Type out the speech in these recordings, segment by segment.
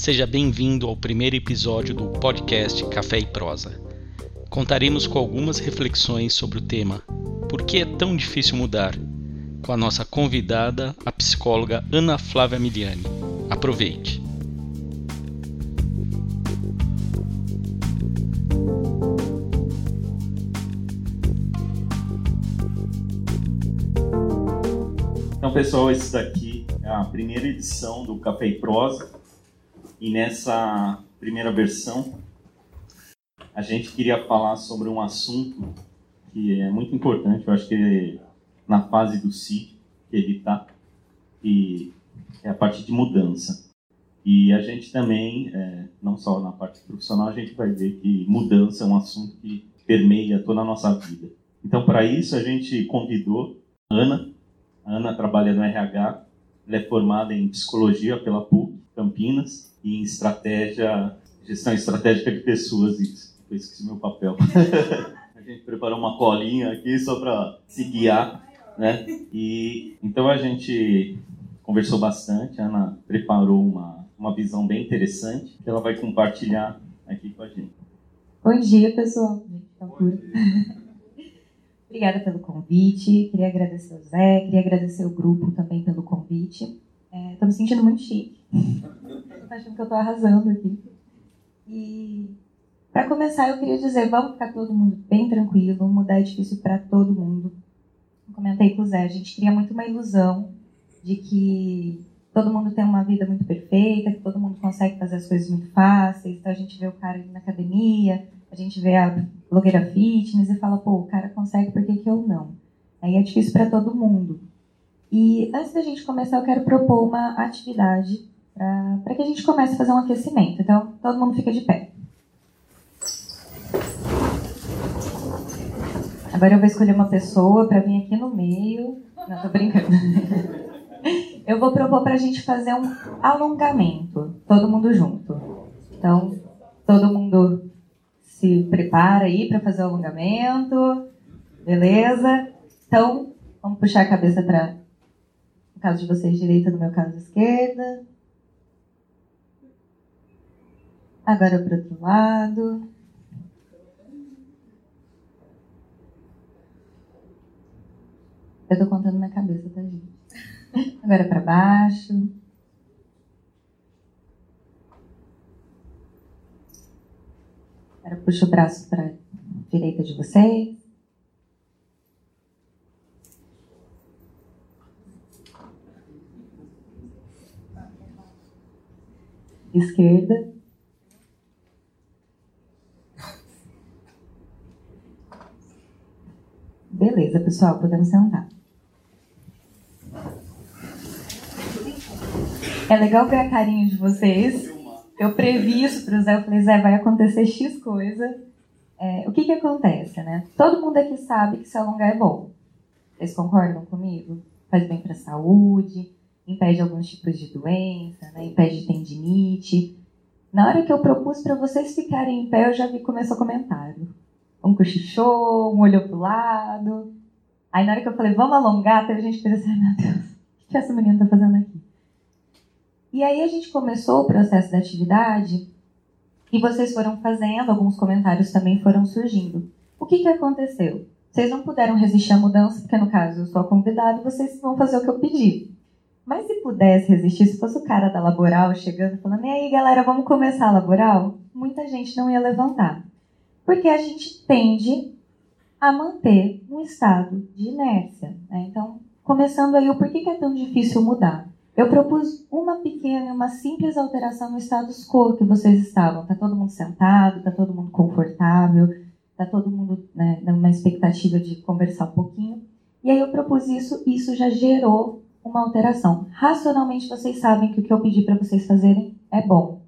Seja bem-vindo ao primeiro episódio do podcast Café e Prosa. Contaremos com algumas reflexões sobre o tema Por que é tão difícil mudar? com a nossa convidada, a psicóloga Ana Flávia Miliani. Aproveite! Então, pessoal, esse daqui é a primeira edição do Café e Prosa. E nessa primeira versão, a gente queria falar sobre um assunto que é muito importante. Eu acho que na fase do si que ele está, e é a parte de mudança. E a gente também, é, não só na parte profissional, a gente vai ver que mudança é um assunto que permeia toda a nossa vida. Então, para isso, a gente convidou a Ana. A Ana trabalha no RH, ela é formada em psicologia pela PUC Campinas em estratégia, gestão estratégica de pessoas. Isso, eu esqueci meu papel. a gente preparou uma colinha aqui só para se guiar né? E então a gente conversou bastante, a Ana preparou uma, uma visão bem interessante que ela vai compartilhar aqui com a gente. Bom dia, pessoal. Obrigada pelo convite. Queria agradecer o Zé, queria agradecer o grupo também pelo convite. Estou é, me sentindo muito chique. Estou achando que eu estou arrasando aqui. E para começar, eu queria dizer, vamos ficar todo mundo bem tranquilo, mudar é difícil para todo mundo comentei com o Zé, a gente cria muito uma ilusão de que todo mundo tem uma vida muito perfeita, que todo mundo consegue fazer as coisas muito fáceis. Então a gente vê o cara ali na academia, a gente vê a blogueira fitness e fala, pô, o cara consegue, por que, que eu não? Aí é difícil para todo mundo. E antes da gente começar, eu quero propor uma atividade para que a gente comece a fazer um aquecimento. Então, todo mundo fica de pé. Agora eu vou escolher uma pessoa para vir aqui no meio. Não, tô brincando. Eu vou propor para a gente fazer um alongamento, todo mundo junto. Então, todo mundo se prepara aí para fazer o alongamento. Beleza? Então, vamos puxar a cabeça para, no caso de vocês, direita, no meu caso, esquerda. Agora para o outro lado. Eu tô contando na cabeça, tá, gente? Agora para baixo. Agora puxa o braço para direita de vocês. Esquerda. Beleza, pessoal, podemos sentar. É legal ver a carinha de vocês. Eu previ isso para o Zé. Eu falei, Zé, vai acontecer X coisa. É, o que que acontece, né? Todo mundo aqui sabe que se alongar é bom. Vocês concordam comigo? Faz bem para a saúde, impede alguns tipos de doença, né? impede tendinite. Na hora que eu propus para vocês ficarem em pé, eu já vi começou comentário. Um cochichou, um olhou pro lado. Aí na hora que eu falei, vamos alongar, teve gente que fez assim, meu Deus, o que essa menina tá fazendo aqui? E aí a gente começou o processo da atividade e vocês foram fazendo, alguns comentários também foram surgindo. O que, que aconteceu? Vocês não puderam resistir à mudança, porque no caso eu sou a convidada, vocês vão fazer o que eu pedi. Mas se pudesse resistir, se fosse o cara da laboral chegando falando, e aí galera, vamos começar a laboral? Muita gente não ia levantar. Porque a gente tende a manter um estado de inércia. Né? Então, começando aí, o porquê que é tão difícil mudar? Eu propus uma pequena uma simples alteração no status quo que vocês estavam. Está todo mundo sentado, está todo mundo confortável, está todo mundo né, numa expectativa de conversar um pouquinho. E aí eu propus isso e isso já gerou uma alteração. Racionalmente vocês sabem que o que eu pedi para vocês fazerem é bom.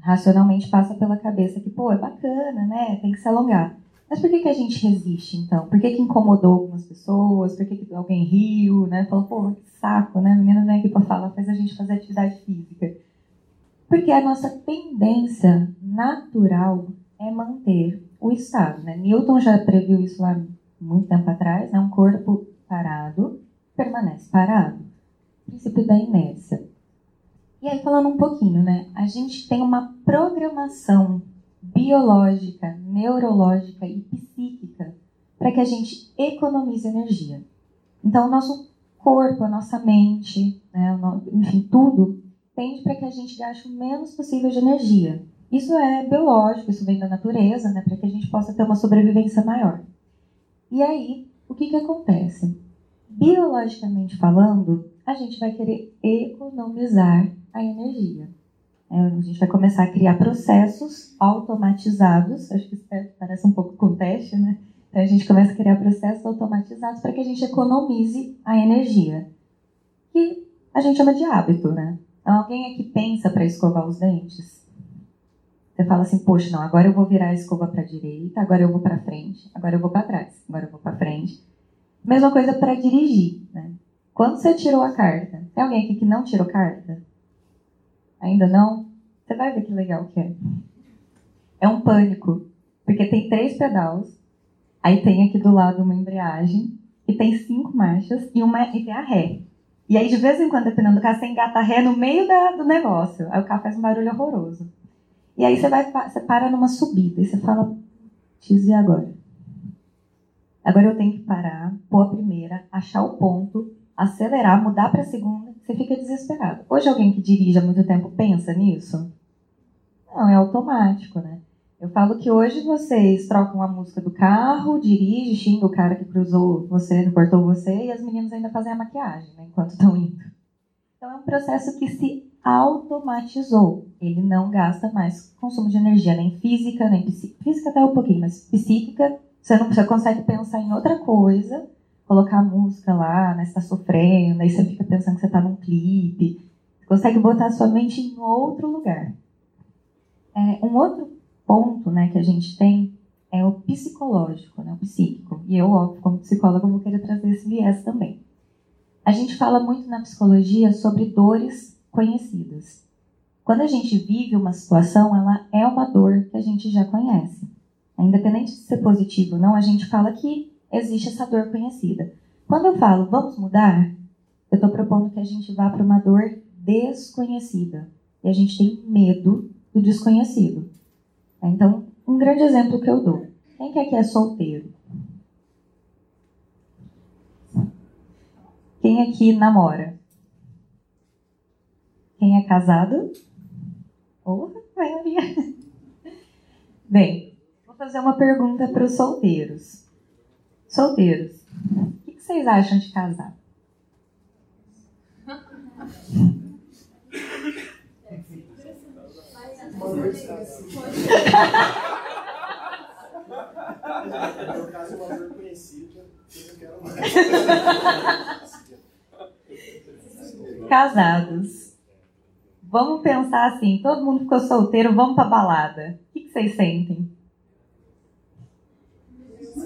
Racionalmente passa pela cabeça que, pô, é bacana, né? Tem que se alongar. Mas por que, que a gente resiste, então? Por que, que incomodou algumas pessoas? Por que, que alguém riu, né? Falou, pô, que saco, né? A menina vem aqui para falar, faz a gente fazer atividade física. Porque a nossa tendência natural é manter o estado, né? Newton já previu isso lá muito tempo atrás, né? Um corpo parado permanece parado. Princípio da inércia. E aí, falando um pouquinho, né? A gente tem uma programação biológica, neurológica e psíquica para que a gente economize energia. Então, o nosso corpo, a nossa mente, né, enfim, tudo tende para que a gente gaste o menos possível de energia. Isso é biológico, isso vem da natureza, né, para que a gente possa ter uma sobrevivência maior. E aí, o que, que acontece? Biologicamente falando, a gente vai querer economizar a energia. É, a gente vai começar a criar processos automatizados, acho que isso parece um pouco com teste, né? Então a gente começa a criar processos automatizados para que a gente economize a energia, que a gente chama de hábito, né? Então, alguém aqui pensa para escovar os dentes? Você fala assim, poxa, não, agora eu vou virar a escova para a direita, agora eu vou para frente, agora eu vou para trás, agora eu vou para frente. Mesma coisa para dirigir, né? Quando você tirou a carta, tem alguém aqui que não tirou carta? Ainda não? Você vai ver que legal que é. É um pânico, porque tem três pedais, aí tem aqui do lado uma embreagem, e tem cinco marchas e, uma, e tem a ré. E aí, de vez em quando, dependendo do carro, você engata a ré no meio da, do negócio. Aí o carro faz um barulho horroroso. E aí você, vai, você para numa subida e você fala, X e agora? Agora eu tenho que parar, pôr a primeira, achar o ponto, acelerar, mudar para a segunda, você fica desesperado. Hoje alguém que dirige há muito tempo pensa nisso? Não, é automático, né? Eu falo que hoje vocês trocam a música do carro, dirige, xinga o cara que cruzou você, cortou você, e as meninas ainda fazem a maquiagem, né, enquanto estão indo. Então é um processo que se automatizou. Ele não gasta mais consumo de energia, nem física, nem psíquica. Física até um pouquinho, mas psíquica, você não você consegue pensar em outra coisa, colocar a música lá, né, você está sofrendo, aí você fica pensando que você está num clipe. Você consegue botar a sua mente em outro lugar. É, um outro ponto né, que a gente tem é o psicológico, né, o psíquico. E eu, óbvio, como psicóloga, vou querer trazer esse viés também. A gente fala muito na psicologia sobre dores conhecidas. Quando a gente vive uma situação, ela é uma dor que a gente já conhece. Independente de ser positivo ou não, a gente fala que existe essa dor conhecida. Quando eu falo vamos mudar, eu estou propondo que a gente vá para uma dor desconhecida. E a gente tem medo do desconhecido. Então, um grande exemplo que eu dou. Quem que aqui é solteiro? Quem aqui namora? Quem é casado? Porra, maioria. Bem, vou fazer uma pergunta para os solteiros. Solteiros, o que vocês acham de casar? Casados. Vamos pensar assim, todo mundo ficou solteiro, vamos pra balada. O que, vocês sentem?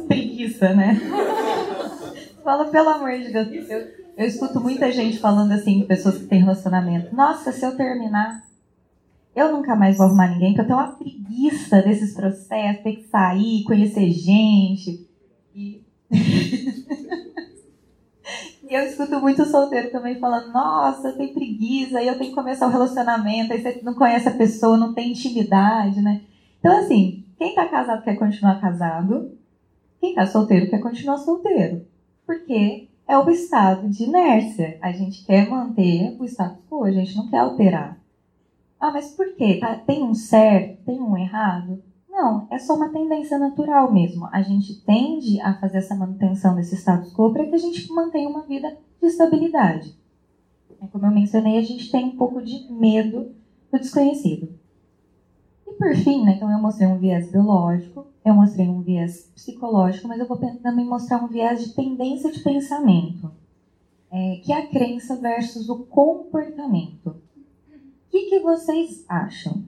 Preguiça, né? Fala, pelo amor de Deus. Eu, eu escuto muita gente falando assim, pessoas que têm relacionamento. Nossa, se eu terminar, eu nunca mais vou arrumar ninguém, porque eu tenho uma preguiça desses processos, ter que sair, conhecer gente. E... e eu escuto muito solteiro também falando, nossa, eu tenho preguiça, e eu tenho que começar o relacionamento, aí você não conhece a pessoa, não tem intimidade, né? Então, assim, quem tá casado quer continuar casado, quem tá solteiro quer continuar solteiro. Porque é o estado de inércia. A gente quer manter o status quo, a gente não quer alterar. Ah, mas por quê? Tá, tem um certo, tem um errado? Não, é só uma tendência natural mesmo. A gente tende a fazer essa manutenção desse status quo para que a gente mantenha uma vida de estabilidade. É, como eu mencionei, a gente tem um pouco de medo do desconhecido. Por fim, né, então eu mostrei um viés biológico, eu mostrei um viés psicológico, mas eu vou também mostrar um viés de tendência de pensamento, é, que é a crença versus o comportamento que, que vocês acham?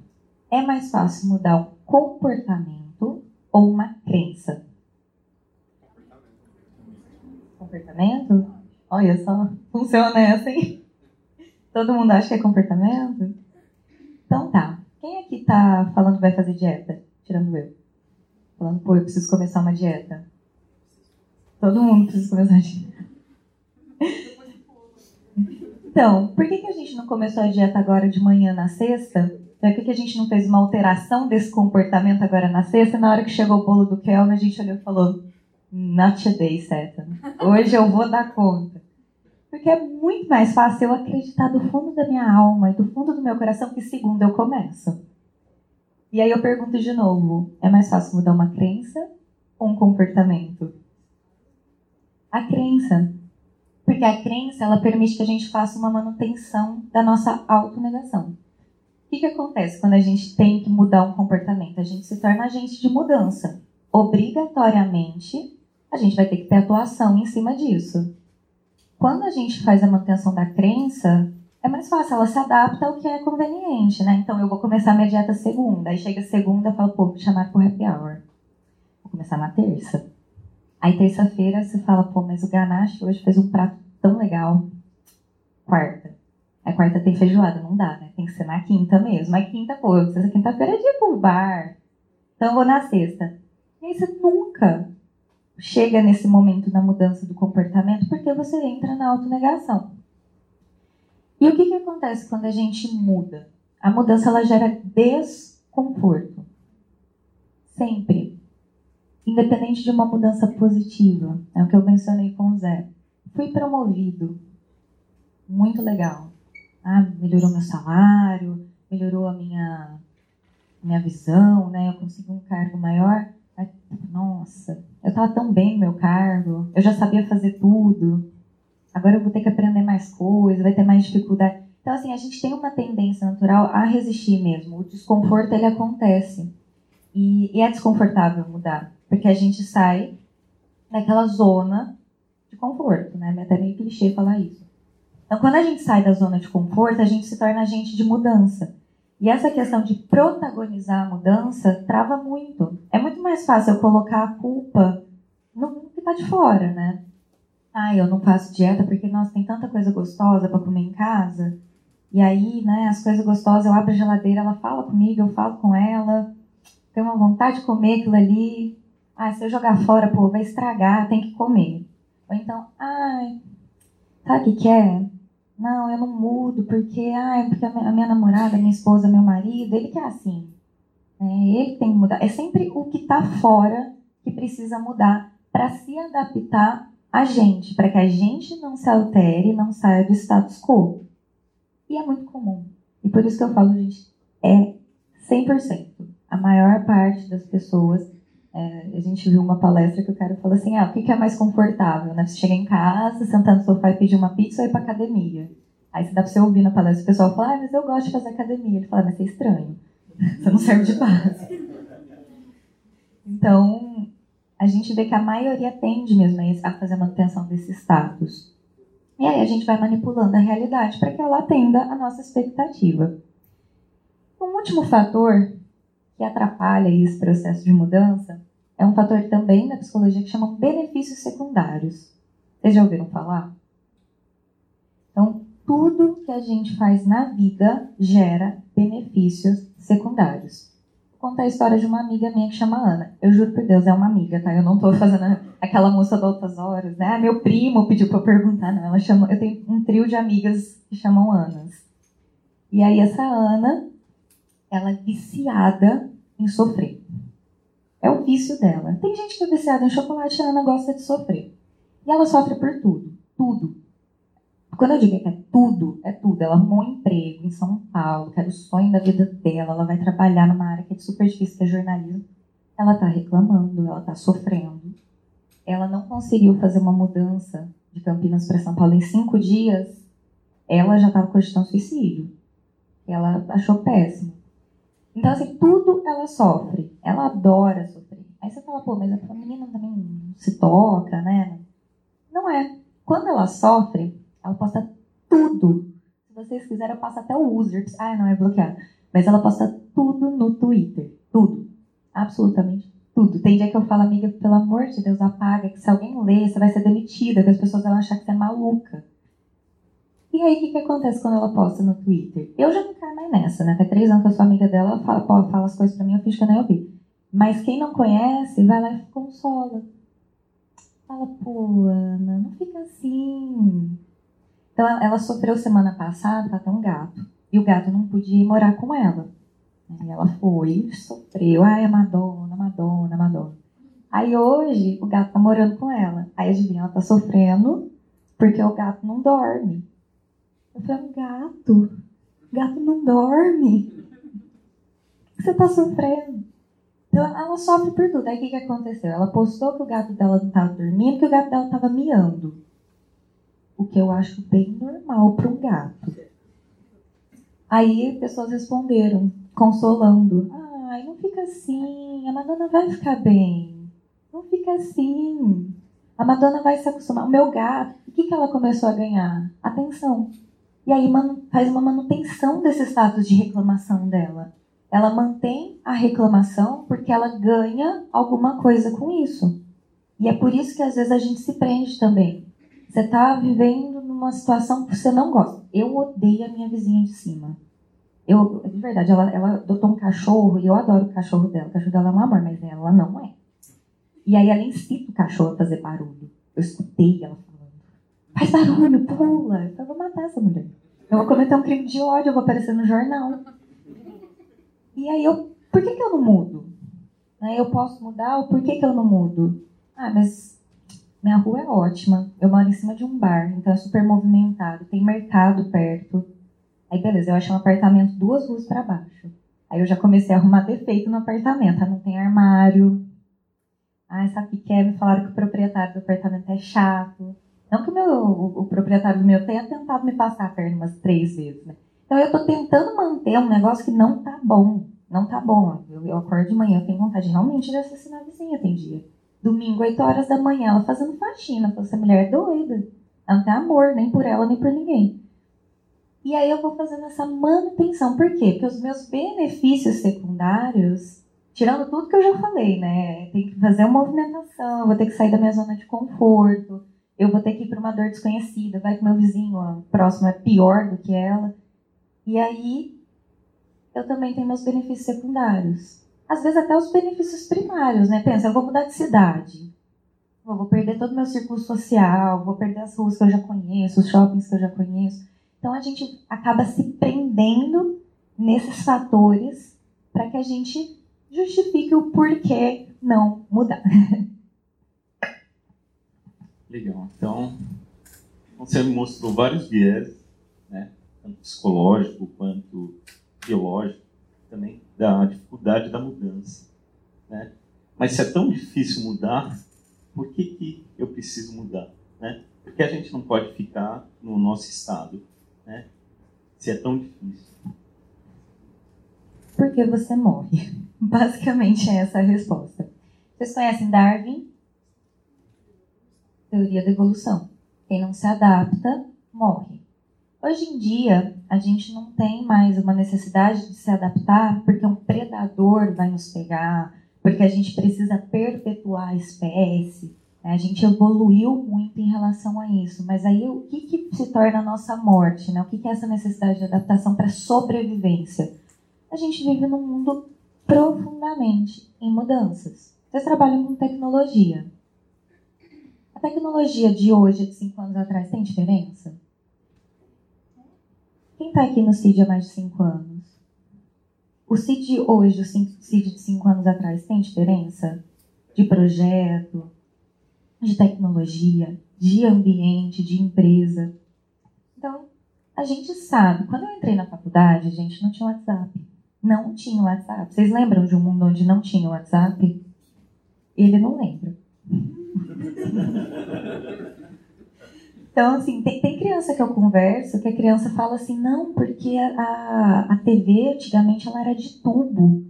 É mais fácil mudar um comportamento ou uma crença? Comportamento? Olha só, funciona assim? Todo mundo acha que é comportamento? Então tá. Quem aqui tá falando que vai fazer dieta? Tirando eu. Falando, pô, eu preciso começar uma dieta. Todo mundo precisa começar a dieta. Então, por que, que a gente não começou a dieta agora de manhã na sexta? Por que, que a gente não fez uma alteração desse comportamento agora na sexta? Na hora que chegou o bolo do Kelvin, a gente olhou e falou: Not today, Seta. Hoje eu vou dar conta. Porque é muito mais fácil eu acreditar do fundo da minha alma e do fundo do meu coração que segunda eu começo. E aí eu pergunto de novo: é mais fácil mudar uma crença ou um comportamento? A crença. Porque a crença ela permite que a gente faça uma manutenção da nossa autonegação. O que, que acontece quando a gente tem que mudar um comportamento? A gente se torna agente de mudança. Obrigatoriamente, a gente vai ter que ter atuação em cima disso. Quando a gente faz a manutenção da crença, é mais fácil, ela se adapta ao que é conveniente, né? Então eu vou começar minha dieta segunda, aí chega segunda, eu falo, pô, vou chamar pro happy hour. Vou começar na terça. Aí terça-feira você fala, pô, mas o Ganache hoje fez um prato tão legal. Quarta. A quarta tem feijoada, não dá, né? Tem que ser na quinta mesmo. Mas quinta, pô, essa quinta-feira é dia pro bar. Então eu vou na sexta. E aí você nunca chega nesse momento da mudança do comportamento porque você entra na autonegação. E o que, que acontece quando a gente muda? A mudança ela gera desconforto. Sempre. Independente de uma mudança positiva. É o que eu mencionei com o Zé. Fui promovido. Muito legal. Ah, melhorou meu salário, melhorou a minha, minha visão, né? Eu consegui um cargo maior. Nossa, eu estava tão bem no meu cargo, eu já sabia fazer tudo. Agora eu vou ter que aprender mais coisas, vai ter mais dificuldade. Então, assim, a gente tem uma tendência natural a resistir mesmo. O desconforto, ele acontece. E, e é desconfortável mudar, porque a gente sai daquela zona de conforto, né? É até meio clichê falar isso. Então, quando a gente sai da zona de conforto, a gente se torna agente de mudança. E essa questão de protagonizar a mudança trava muito. É muito mais fácil eu colocar a culpa no que está de fora, né? Ah, eu não faço dieta porque, nossa, tem tanta coisa gostosa para comer em casa. E aí, né, as coisas gostosas, eu abro a geladeira, ela fala comigo, eu falo com ela. Tenho uma vontade de comer aquilo ali. Ah, se eu jogar fora, pô, vai estragar, tem que comer. Ou então, ai, sabe o que, que é? Não, eu não mudo porque, ah, porque a minha namorada, minha esposa, meu marido, ele que é assim. É, ele tem que mudar. É sempre o que está fora que precisa mudar para se adaptar a gente, para que a gente não se altere, não saia do status quo. E é muito comum. E por isso que eu falo, gente, é 100%. A maior parte das pessoas é, a gente viu uma palestra que o cara falou assim: ah, o que, é mais confortável, né? Você chega em casa, sentar no sofá e pedir uma pizza ou ir pra academia. Aí dá pra você ouvir na palestra o pessoal falar: ah, mas eu gosto de fazer academia. Ele fala: mas você é estranho. Você não serve de base. Então, a gente vê que a maioria tende mesmo a fazer a manutenção desse status. E aí a gente vai manipulando a realidade para que ela atenda a nossa expectativa. Um último fator que atrapalha esse processo de mudança é um fator também da psicologia que chama benefícios secundários. Vocês já ouviram falar? Então, tudo que a gente faz na vida gera benefícios secundários. Vou contar a história de uma amiga minha que chama Ana. Eu juro por Deus, é uma amiga, tá? Eu não tô fazendo aquela moça de altas horas, né? Ah, meu primo pediu para eu perguntar, não. Ela chama, eu tenho um trio de amigas que chamam Anas. E aí essa Ana, ela é viciada em sofrer. É o vício dela. Tem gente que é viciada em chocolate e a Ana gosta de sofrer. E ela sofre por tudo. Tudo. Quando eu digo que é tudo, é tudo. Ela arrumou um emprego em São Paulo, que era o sonho da vida dela. Ela vai trabalhar numa área que é super difícil, que é jornalismo. Ela tá reclamando, ela tá sofrendo. Ela não conseguiu fazer uma mudança de Campinas para São Paulo em cinco dias. Ela já estava cogitando suicídio. Ela achou péssimo. Então, assim, tudo ela sofre. Ela adora sofrer. Aí você fala, pô, mas a menina também se toca, né? Não é. Quando ela sofre, ela posta tudo. Se vocês quiserem, eu passo até o user. Ah, não, é bloqueado. Mas ela posta tudo no Twitter. Tudo. Absolutamente tudo. Tem dia que eu falo, amiga, pelo amor de Deus, apaga, que se alguém ler, você vai ser demitida, que as pessoas vão achar que você é maluca. E aí, o que, que acontece quando ela posta no Twitter? Eu já não quero mais nessa, né? Faz três anos que eu sou amiga dela, ela fala, pô, fala as coisas pra mim, eu fingo que eu nem ouvi. Mas quem não conhece, vai lá e consola. Fala, pô, Ana, não fica assim. Então ela sofreu semana passada, ela tem um gato. E o gato não podia ir morar com ela. Aí ela foi, sofreu. Ai, a Madonna, Madonna, Madonna. Aí hoje o gato tá morando com ela. Aí adivinha, ela tá sofrendo porque o gato não dorme. Eu falei, gato, gato não dorme. Você tá sofrendo. Então ela sofre por tudo. Aí o que, que aconteceu? Ela postou que o gato dela não tava dormindo, que o gato dela tava miando. O que eu acho bem normal para um gato. Aí pessoas responderam, consolando. Ai, não fica assim, a Madonna vai ficar bem. Não fica assim. A Madonna vai se acostumar. O meu gato, o que, que ela começou a ganhar? Atenção. E aí faz uma manutenção desse status de reclamação dela. Ela mantém a reclamação porque ela ganha alguma coisa com isso. E é por isso que às vezes a gente se prende também. Você está vivendo numa situação que você não gosta. Eu odeio a minha vizinha de cima. Eu, de verdade, ela, ela adotou um cachorro e eu adoro o cachorro dela. O cachorro dela é um amor, mas ela não é. E aí ela incita o cachorro a fazer barulho. Eu escutei ela falando: faz barulho, pula. Eu vou matar essa mulher. Eu vou cometer um crime de ódio, eu vou aparecer no jornal. E aí eu, por que, que eu não mudo? Eu posso mudar, ou por que, que eu não mudo? Ah, mas minha rua é ótima. Eu moro em cima de um bar, então é super movimentado. Tem mercado perto. Aí, beleza, eu achei um apartamento duas ruas para baixo. Aí eu já comecei a arrumar defeito no apartamento. Ah, não tem armário. Ah, sabe o que é? Me falaram que o proprietário do apartamento é chato. Não que o, meu, o, o proprietário do meu tenha tentado me passar a perna umas três vezes, né? Então eu tô tentando manter um negócio que não tá bom. Não tá bom. Eu, eu acordo de manhã, eu tenho vontade realmente de assassinar a vizinha, tem dia. Domingo, 8 horas da manhã, ela fazendo faxina. Essa mulher é doida. Ela não tem amor, nem por ela, nem por ninguém. E aí eu vou fazendo essa manutenção. Por quê? Porque os meus benefícios secundários, tirando tudo que eu já falei, né? Tem que fazer uma movimentação, vou ter que sair da minha zona de conforto, eu vou ter que ir para uma dor desconhecida, vai que meu vizinho próximo é pior do que ela. E aí eu também tenho meus benefícios secundários às vezes até os benefícios primários, né? Pensa, eu vou mudar de cidade, eu vou perder todo o meu círculo social, vou perder as ruas que eu já conheço, os shoppings que eu já conheço. Então a gente acaba se prendendo nesses fatores para que a gente justifique o porquê não mudar. Legal. Então, você mostrou vários viés, né? tanto psicológico quanto biológico também da dificuldade da mudança. Né? Mas se é tão difícil mudar, por que, que eu preciso mudar? Né? Por que a gente não pode ficar no nosso estado? Né? Se é tão difícil. Porque você morre. Basicamente é essa a resposta. Vocês conhecem Darwin? Teoria da evolução. Quem não se adapta, morre. Hoje em dia, a gente não tem mais uma necessidade de se adaptar porque um predador vai nos pegar, porque a gente precisa perpetuar a espécie. Né? A gente evoluiu muito em relação a isso, mas aí o que, que se torna a nossa morte? Né? O que, que é essa necessidade de adaptação para sobrevivência? A gente vive num mundo profundamente em mudanças. Vocês trabalham com tecnologia. A tecnologia de hoje, de cinco anos atrás, tem diferença? Quem está aqui no CID há mais de 5 anos? O CID hoje, o CID de 5 anos atrás, tem diferença? De projeto, de tecnologia, de ambiente, de empresa. Então, a gente sabe. Quando eu entrei na faculdade, a gente não tinha WhatsApp. Não tinha WhatsApp. Vocês lembram de um mundo onde não tinha WhatsApp? Ele não lembra. Então, assim, tem, tem, criança que eu converso que a criança fala assim, não, porque a, a, TV antigamente ela era de tubo.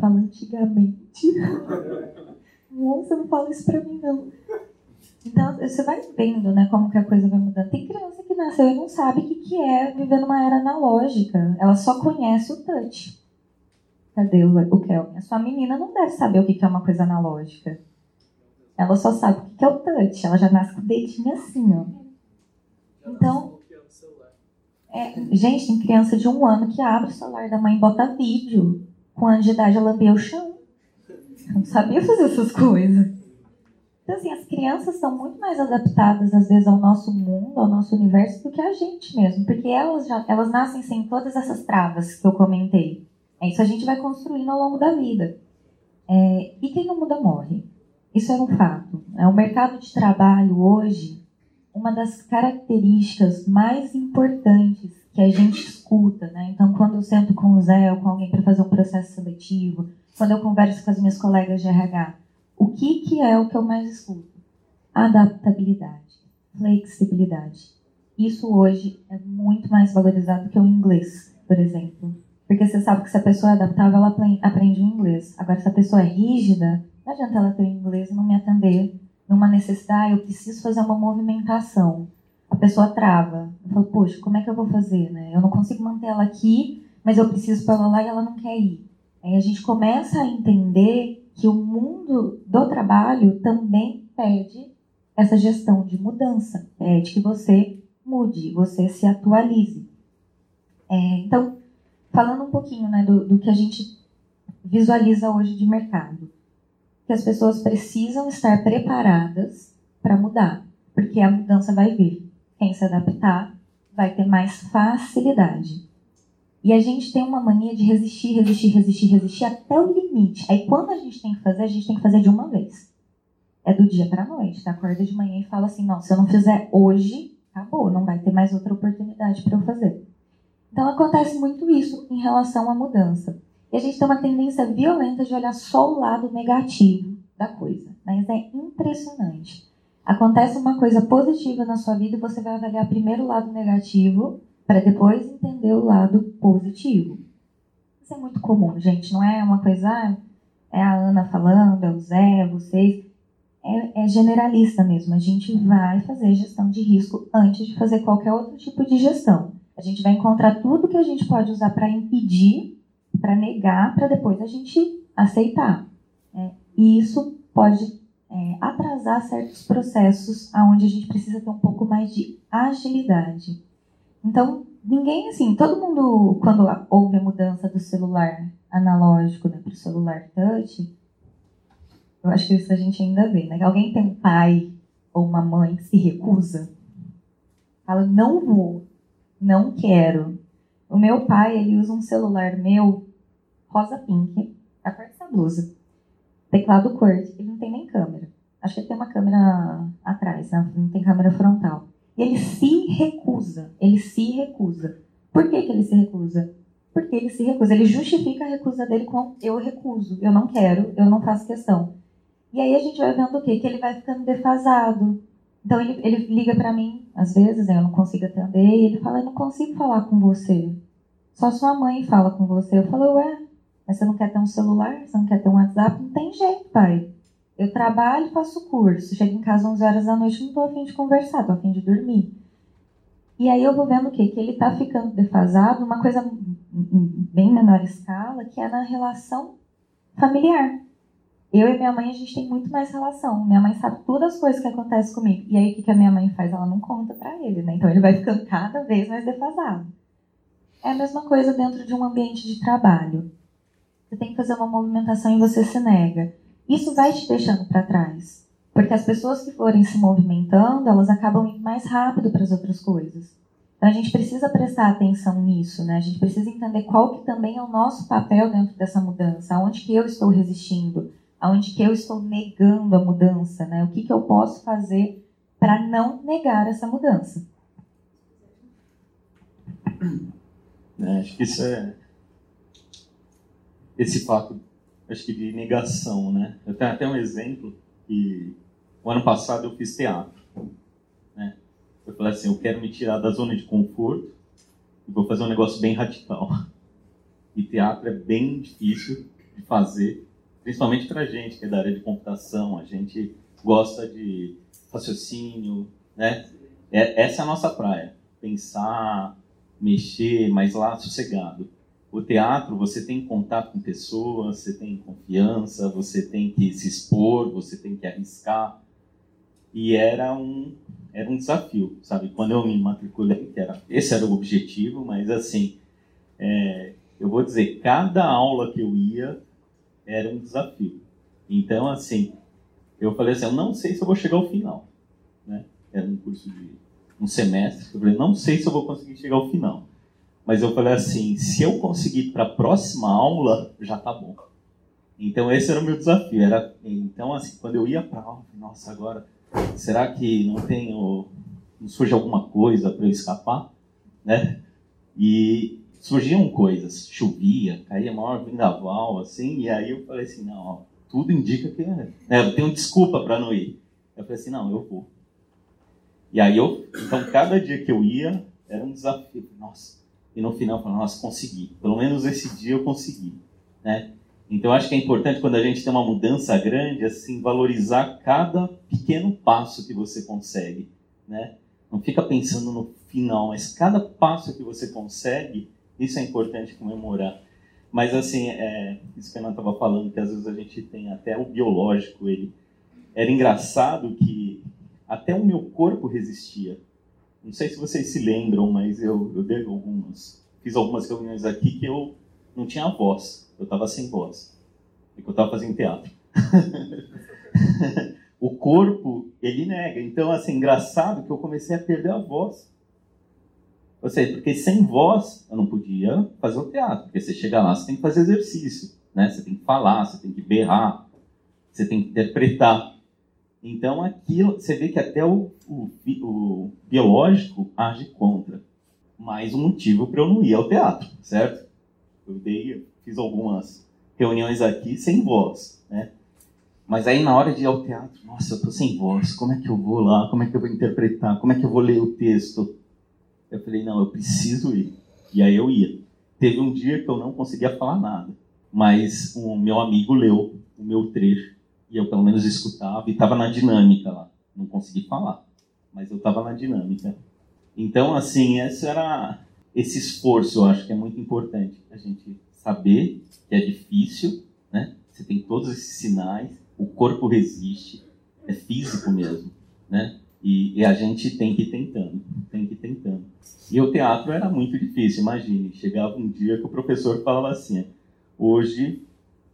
Fala antigamente. Moça, não fala isso pra mim, não. Então, você vai vendo, né, como que a coisa vai mudando. Tem criança que nasceu e não sabe o que, que é viver numa era analógica. Ela só conhece o touch. Cadê o, o Kelvin? A sua menina não deve saber o que, que é uma coisa analógica. Ela só sabe o que é o touch. Ela já nasce com o dedinho assim, ó. Então, é, gente, tem criança de um ano que abre o celular da mãe e bota vídeo. Com ano de idade, ela lambia o chão. Eu não sabia fazer essas coisas. Então, assim, as crianças são muito mais adaptadas, às vezes, ao nosso mundo, ao nosso universo, do que a gente mesmo. Porque elas, já, elas nascem sem todas essas travas que eu comentei. É isso a gente vai construindo ao longo da vida. É, e quem não muda morre. Isso é um fato. É, o mercado de trabalho hoje, uma das características mais importantes que a gente escuta, né? Então, quando eu sento com o Zé ou com alguém para fazer um processo seletivo, quando eu converso com as minhas colegas de RH, o que, que é o que eu mais escuto? Adaptabilidade, flexibilidade. Isso hoje é muito mais valorizado que o inglês, por exemplo. Porque você sabe que se a pessoa é adaptável, ela aprende o inglês. Agora, se a pessoa é rígida, não adianta ela ter inglês e não me atender numa necessidade, eu preciso fazer uma movimentação. A pessoa trava. Eu falo, poxa, como é que eu vou fazer, né? Eu não consigo manter ela aqui, mas eu preciso para ela lá e ela não quer ir. Aí a gente começa a entender que o mundo do trabalho também pede essa gestão de mudança, pede que você mude, você se atualize. É, então, falando um pouquinho né, do, do que a gente visualiza hoje de mercado, que as pessoas precisam estar preparadas para mudar, porque a mudança vai vir. Quem se adaptar vai ter mais facilidade. E a gente tem uma mania de resistir, resistir, resistir, resistir até o limite. Aí quando a gente tem que fazer, a gente tem que fazer de uma vez. É do dia para a noite. Tá? Acorda de manhã e fala assim: não, se eu não fizer hoje, acabou, não vai ter mais outra oportunidade para eu fazer. Então acontece muito isso em relação à mudança. E a gente tem uma tendência violenta de olhar só o lado negativo da coisa. Mas é impressionante. Acontece uma coisa positiva na sua vida você vai avaliar primeiro o lado negativo para depois entender o lado positivo. Isso é muito comum, gente. Não é uma coisa, ah, é a Ana falando, é o Zé, é vocês. É, é generalista mesmo. A gente vai fazer gestão de risco antes de fazer qualquer outro tipo de gestão. A gente vai encontrar tudo que a gente pode usar para impedir, para negar, para depois a gente aceitar. É, e isso pode é, atrasar certos processos aonde a gente precisa ter um pouco mais de agilidade. Então, ninguém assim, todo mundo, quando houve a mudança do celular analógico né, para o celular touch, eu acho que isso a gente ainda vê, né? Alguém tem um pai ou uma mãe que se recusa, fala, não vou, não quero. O meu pai, ele usa um celular meu, rosa pink, a cor dessa blusa. Teclado cor, ele não tem nem câmera. Acho que ele tem uma câmera atrás, né? não tem câmera frontal. Ele se recusa. Ele se recusa. Por que, que ele se recusa? Porque ele se recusa. Ele justifica a recusa dele com eu recuso, eu não quero, eu não faço questão. E aí a gente vai vendo o quê? Que ele vai ficando defasado. Então ele, ele liga para mim, às vezes, eu não consigo atender, e ele fala, eu não consigo falar com você. Só sua mãe fala com você. Eu falo, ué, mas você não quer ter um celular? Você não quer ter um WhatsApp? Não tem jeito, pai. Eu trabalho, faço curso, chego em casa 11 horas da noite, não tô afim de conversar, tô afim de dormir. E aí eu vou vendo o quê? Que ele tá ficando defasado, uma coisa bem menor escala, que é na relação familiar. Eu e minha mãe, a gente tem muito mais relação. Minha mãe sabe todas as coisas que acontecem comigo. E aí, o que, que a minha mãe faz? Ela não conta para ele, né? Então, ele vai ficando cada vez mais defasado. É a mesma coisa dentro de um ambiente de trabalho. Você tem que fazer uma movimentação e você se nega isso vai te deixando para trás. Porque as pessoas que forem se movimentando, elas acabam indo mais rápido para as outras coisas. Então a gente precisa prestar atenção nisso, né? A gente precisa entender qual que também é o nosso papel dentro dessa mudança, aonde que eu estou resistindo, aonde que eu estou negando a mudança, né? O que que eu posso fazer para não negar essa mudança? É, acho que isso é esse fato acho que de negação, né? Eu tenho até um exemplo que o ano passado eu fiz teatro, né? Eu falei assim, eu quero me tirar da zona de conforto e vou fazer um negócio bem radical. E teatro é bem difícil de fazer, principalmente para gente que é da área de computação. A gente gosta de raciocínio, né? É, essa é a nossa praia. Pensar, mexer, mas lá sossegado o teatro, você tem contato com pessoas, você tem confiança, você tem que se expor, você tem que arriscar. E era um, era um desafio, sabe? Quando eu me matriculei, era, esse era o objetivo, mas assim, é, eu vou dizer, cada aula que eu ia era um desafio. Então, assim, eu falei assim, eu não sei se eu vou chegar ao final. Né? Era um curso de um semestre. Eu falei, não sei se eu vou conseguir chegar ao final. Mas eu falei assim, se eu conseguir para a próxima aula, já tá bom. Então esse era o meu desafio. Era, então assim, quando eu ia para aula, nossa, agora, será que não tenho, não surge alguma coisa para eu escapar, né? E surgiam coisas, chovia, caía maior vendaval, assim, e aí eu falei assim, não, ó, tudo indica que é, né, eu tenho desculpa para não ir. Eu falei assim, não, eu vou. E aí eu, então cada dia que eu ia era um desafio. Nossa. E no final falei, nossa, consegui. Pelo menos esse dia eu consegui, né? Então acho que é importante quando a gente tem uma mudança grande, assim, valorizar cada pequeno passo que você consegue, né? Não fica pensando no final, mas cada passo que você consegue, isso é importante comemorar. Mas assim, é, isso que a estava falando, que às vezes a gente tem até o biológico, ele era engraçado que até o meu corpo resistia. Não sei se vocês se lembram, mas eu, eu dei algumas, fiz algumas reuniões aqui que eu não tinha voz, eu estava sem voz, porque eu estava fazendo teatro. o corpo, ele nega. Então, assim, engraçado que eu comecei a perder a voz. Ou seja, porque sem voz eu não podia fazer o teatro, porque você chega lá, você tem que fazer exercício, né? Você tem que falar, você tem que berrar, você tem que interpretar. Então, aquilo, você vê que até o, o, o biológico age contra. Mais um motivo para eu não ir ao teatro, certo? Eu dei, fiz algumas reuniões aqui sem voz, né? Mas aí na hora de ir ao teatro, nossa, eu tô sem voz, como é que eu vou lá? Como é que eu vou interpretar? Como é que eu vou ler o texto? Eu falei, não, eu preciso ir. E aí eu ia. Teve um dia que eu não conseguia falar nada, mas o meu amigo leu o meu trecho e eu pelo menos escutava e estava na dinâmica lá. Não consegui falar, mas eu estava na dinâmica. Então, assim, esse era esse esforço, eu acho que é muito importante a gente saber que é difícil, né? Você tem todos esses sinais, o corpo resiste, é físico mesmo, né? E, e, a gente tem que ir tentando, tem que ir tentando. E o teatro era muito difícil, imagine. Chegava um dia que o professor falava assim: hoje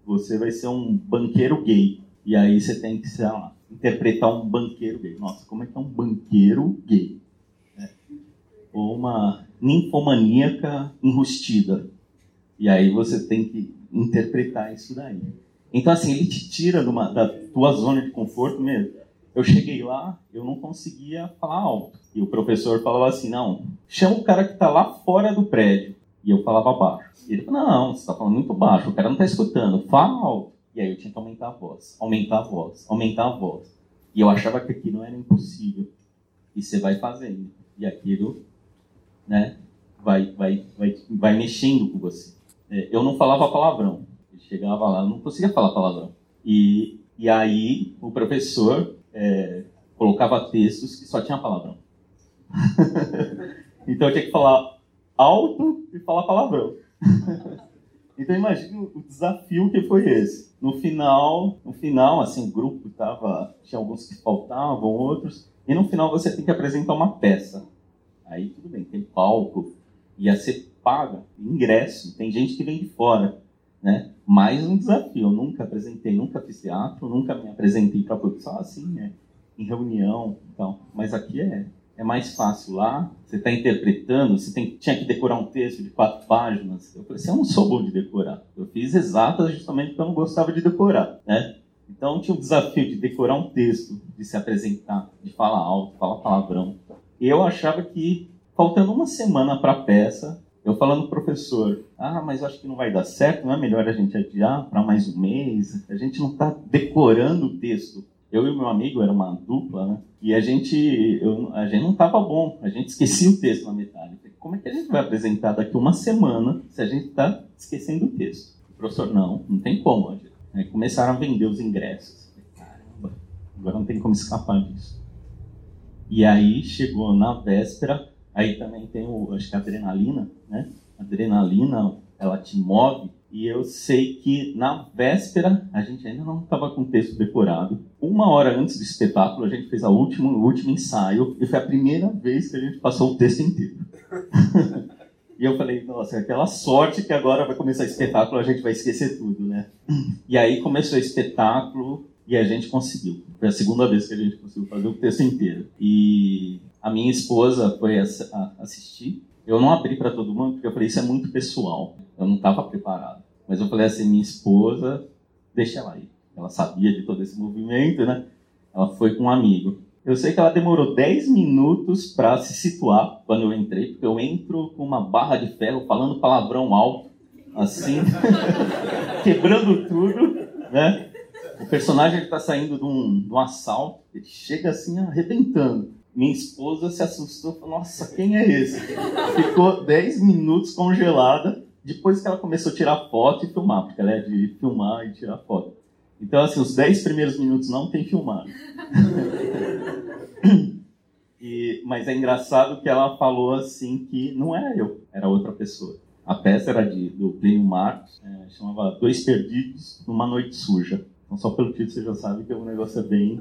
você vai ser um banqueiro gay. E aí você tem que, sei lá, interpretar um banqueiro gay. Nossa, como é que é um banqueiro gay? É. Ou uma ninfomaníaca enrustida. E aí você tem que interpretar isso daí. Então, assim, ele te tira uma, da tua zona de conforto mesmo. Eu cheguei lá, eu não conseguia falar alto. E o professor falava assim: não, chama o cara que está lá fora do prédio. E eu falava baixo. E ele falou: não, você está falando muito baixo, o cara não está escutando, fala alto. E aí eu tinha que aumentar a voz, aumentar a voz, aumentar a voz. E eu achava que aquilo era impossível. E você vai fazendo. E aquilo, né, vai, vai, vai, vai mexendo com você. É, eu não falava palavrão. Eu chegava lá, eu não conseguia falar palavrão. E, e aí o professor é, colocava textos que só tinha palavrão. então eu tinha que falar alto e falar palavrão. então imagine o desafio que foi esse no final, no final, assim, o grupo tava, tinha alguns que faltavam, outros, e no final você tem que apresentar uma peça. Aí tudo bem, tem palco, ia ser paga, ingresso, tem gente que vem de fora, né? Mais um desafio, eu nunca apresentei, nunca fiz teatro, nunca me apresentei para produção assim, né? Em reunião, então, mas aqui é é mais fácil lá. Você está interpretando, você tem, tinha que decorar um texto de quatro páginas. Eu falei assim, eu não sou bom de decorar. Eu fiz exatas justamente porque eu não gostava de decorar, né? Então tinha o desafio de decorar um texto, de se apresentar, de falar alto, falar palavrão. Eu achava que, faltando uma semana para a peça, eu falando pro professor, ah, mas acho que não vai dar certo, não é melhor a gente adiar para mais um mês? A gente não está decorando o texto eu e meu amigo era uma dupla, né? E a gente, eu, a gente não estava bom, a gente esquecia o texto na metade. Como é que a gente vai apresentar daqui uma semana se a gente está esquecendo o texto? O professor, não, não tem como. Aí começaram a vender os ingressos. Caramba, agora não tem como escapar disso. E aí chegou na véspera, aí também tem o, acho que a adrenalina, né? A adrenalina, ela te move e eu sei que na véspera a gente ainda não estava com o texto decorado. Uma hora antes do espetáculo a gente fez a última, o último ensaio e foi a primeira vez que a gente passou o texto inteiro. e eu falei, nossa, é aquela sorte que agora vai começar o espetáculo, a gente vai esquecer tudo, né? E aí começou o espetáculo E a gente conseguiu. Foi a segunda vez que a gente conseguiu fazer o texto inteiro. E a minha esposa foi assistir. Eu não abri para todo mundo, porque eu falei, isso é muito pessoal. Eu não estava preparado. Mas eu falei assim, minha esposa, deixa ela aí. Ela sabia de todo esse movimento, né? Ela foi com um amigo. Eu sei que ela demorou 10 minutos para se situar quando eu entrei, porque eu entro com uma barra de ferro falando palavrão alto, assim, quebrando tudo, né? O personagem está saindo de um, de um assalto, ele chega assim arrebentando. Minha esposa se assustou, falou, nossa, quem é esse? Ficou 10 minutos congelada, depois que ela começou a tirar foto e filmar, porque ela é de filmar e tirar foto. Então, assim, os 10 primeiros minutos não tem filmado. e, mas é engraçado que ela falou assim que não era eu, era outra pessoa. A peça era de, do Plínio Marcos, é, chamava Dois Perdidos numa Noite Suja. Então, só pelo título você já sabe que o negócio é bem.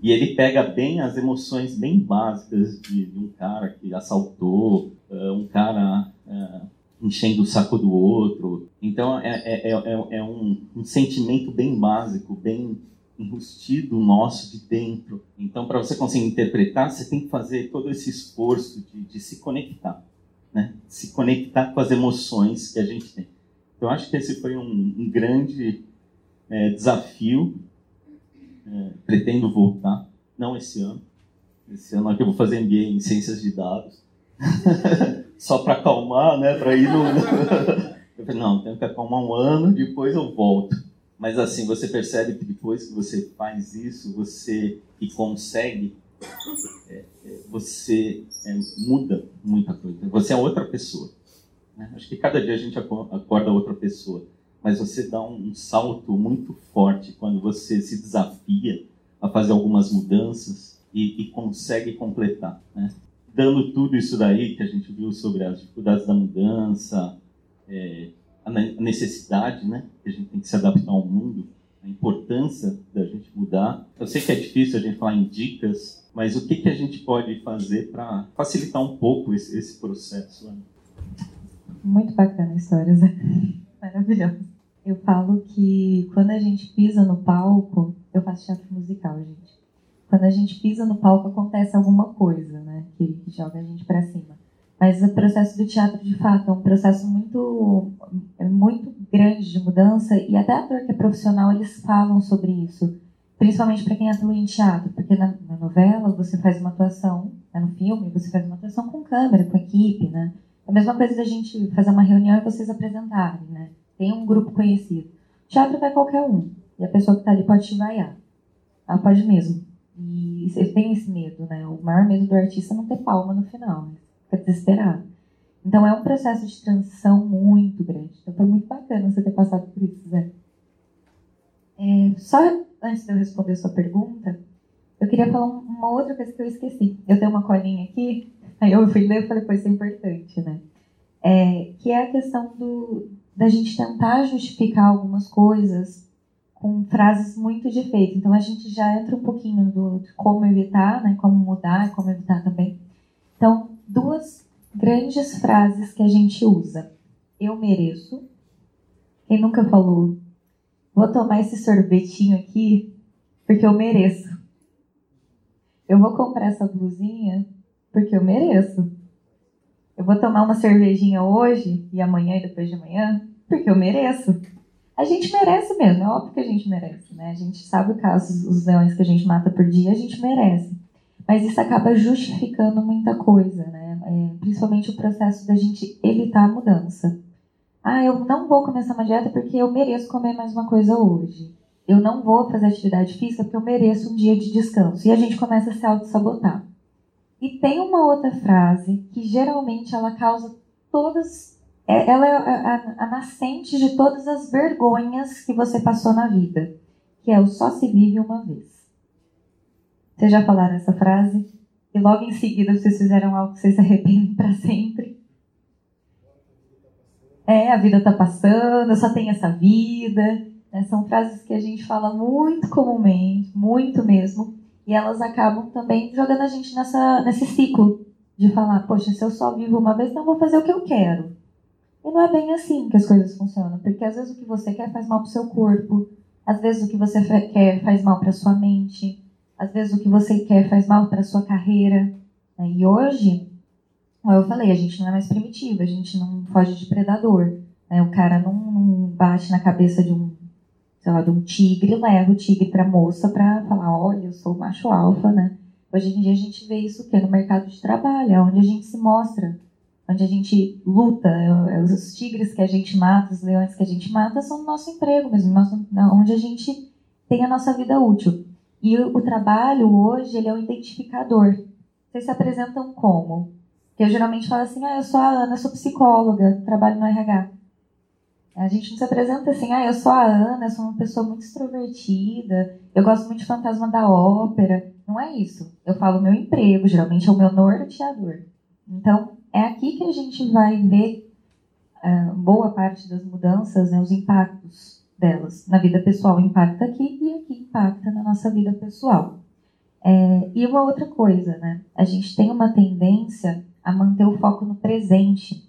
E ele pega bem as emoções bem básicas de, de um cara que assaltou, uh, um cara uh, enchendo o saco do outro. Então, é, é, é, é um, um, sentimento bem básico, bem enrustido nosso de dentro. Então, para você conseguir interpretar, você tem que fazer todo esse esforço de, de se conectar, né? Se conectar com as emoções que a gente tem. Então, acho que esse foi um, um grande é, desafio. É, pretendo voltar, não esse ano. Esse ano aqui eu vou fazer MBA em Ciências de Dados. Só para acalmar, né? Para ir no. eu falei, não, tenho que acalmar um ano, depois eu volto. Mas assim, você percebe que depois que você faz isso, você e consegue, é, é, você é, muda muita coisa. Você é outra pessoa. Né? Acho que cada dia a gente acorda outra pessoa mas você dá um salto muito forte quando você se desafia a fazer algumas mudanças e, e consegue completar, né? Dando tudo isso daí que a gente viu sobre as dificuldades da mudança, é, a necessidade, né? Que a gente tem que se adaptar ao mundo, a importância da gente mudar. Eu sei que é difícil a gente falar em dicas, mas o que, que a gente pode fazer para facilitar um pouco esse, esse processo? Né? Muito bacana a história, Zé. Maravilhoso. Eu falo que quando a gente pisa no palco, eu faço teatro musical, gente. Quando a gente pisa no palco acontece alguma coisa, né, que, joga a gente para cima. Mas o processo do teatro, de fato, é um processo muito, é muito grande de mudança e até ator que é profissional eles falam sobre isso, principalmente para quem atua em teatro, porque na, na novela você faz uma atuação, né, no filme você faz uma atuação com câmera, com equipe, né? É a mesma coisa da gente fazer uma reunião e vocês apresentarem, né? Tem um grupo conhecido. Teatro vai qualquer um. E a pessoa que está ali pode te vaiar. Ela pode mesmo. E você tem esse medo, né? O maior medo do artista é não ter palma no final. Né? Fica desesperado. Então é um processo de transição muito grande. Então foi muito bacana você ter passado por isso, Zé. É, só antes de eu responder a sua pergunta, eu queria falar uma outra coisa que eu esqueci. Eu tenho uma colinha aqui, aí eu fui ler e falei, pois isso é importante, né? É, que é a questão do, da gente tentar justificar algumas coisas com frases muito de efeito. Então a gente já entra um pouquinho do como evitar, né, como mudar, como evitar também. Então, duas grandes frases que a gente usa. Eu mereço. Quem nunca falou, vou tomar esse sorvetinho aqui porque eu mereço. Eu vou comprar essa blusinha porque eu mereço. Eu vou tomar uma cervejinha hoje e amanhã e depois de amanhã porque eu mereço. A gente merece mesmo, é óbvio que a gente merece, né? A gente sabe o caso, os leões que a gente mata por dia, a gente merece. Mas isso acaba justificando muita coisa, né? É, principalmente o processo da gente evitar a mudança. Ah, eu não vou começar uma dieta porque eu mereço comer mais uma coisa hoje. Eu não vou fazer atividade física porque eu mereço um dia de descanso. E a gente começa a se auto-sabotar. E tem uma outra frase que geralmente ela causa todas. É, ela é a, a, nascente de todas as vergonhas que você passou na vida, que é o só se vive uma vez. Vocês já falaram essa frase? E logo em seguida vocês fizeram algo que vocês se arrependem para sempre? É, a vida tá passando, eu só tenho essa vida. Né? São frases que a gente fala muito comumente, muito mesmo. E elas acabam também jogando a gente nessa, nesse ciclo de falar, poxa, se eu só vivo uma vez, eu vou fazer o que eu quero. E não é bem assim que as coisas funcionam, porque às vezes o que você quer faz mal pro seu corpo, Às vezes o que você quer faz mal para sua mente, às vezes o que você quer faz mal para sua carreira. Né? E hoje, como eu falei, a gente não é mais primitivo, a gente não foge de predador. Né? O cara não, não bate na cabeça de um, sei lá, de um tigre, leva o tigre para moça para falar, olha, eu sou macho alfa, né? Hoje em dia a gente vê isso que no mercado de trabalho, é onde a gente se mostra, onde a gente luta, é, é os tigres que a gente mata, os leões que a gente mata são o nosso emprego mesmo, nosso, onde a gente tem a nossa vida útil. E o, o trabalho hoje ele é um identificador. Vocês se apresentam como? Que eu geralmente falo assim, ah, eu sou a Ana, sou psicóloga, trabalho no RH. A gente não se apresenta assim, ah, eu sou a Ana, eu sou uma pessoa muito extrovertida, eu gosto muito de fantasma da ópera. Não é isso. Eu falo meu emprego, geralmente é o meu norteador. Então, é aqui que a gente vai ver uh, boa parte das mudanças, né, os impactos delas. Na vida pessoal impacta aqui e aqui impacta na nossa vida pessoal. É, e uma outra coisa, né? A gente tem uma tendência a manter o foco no presente.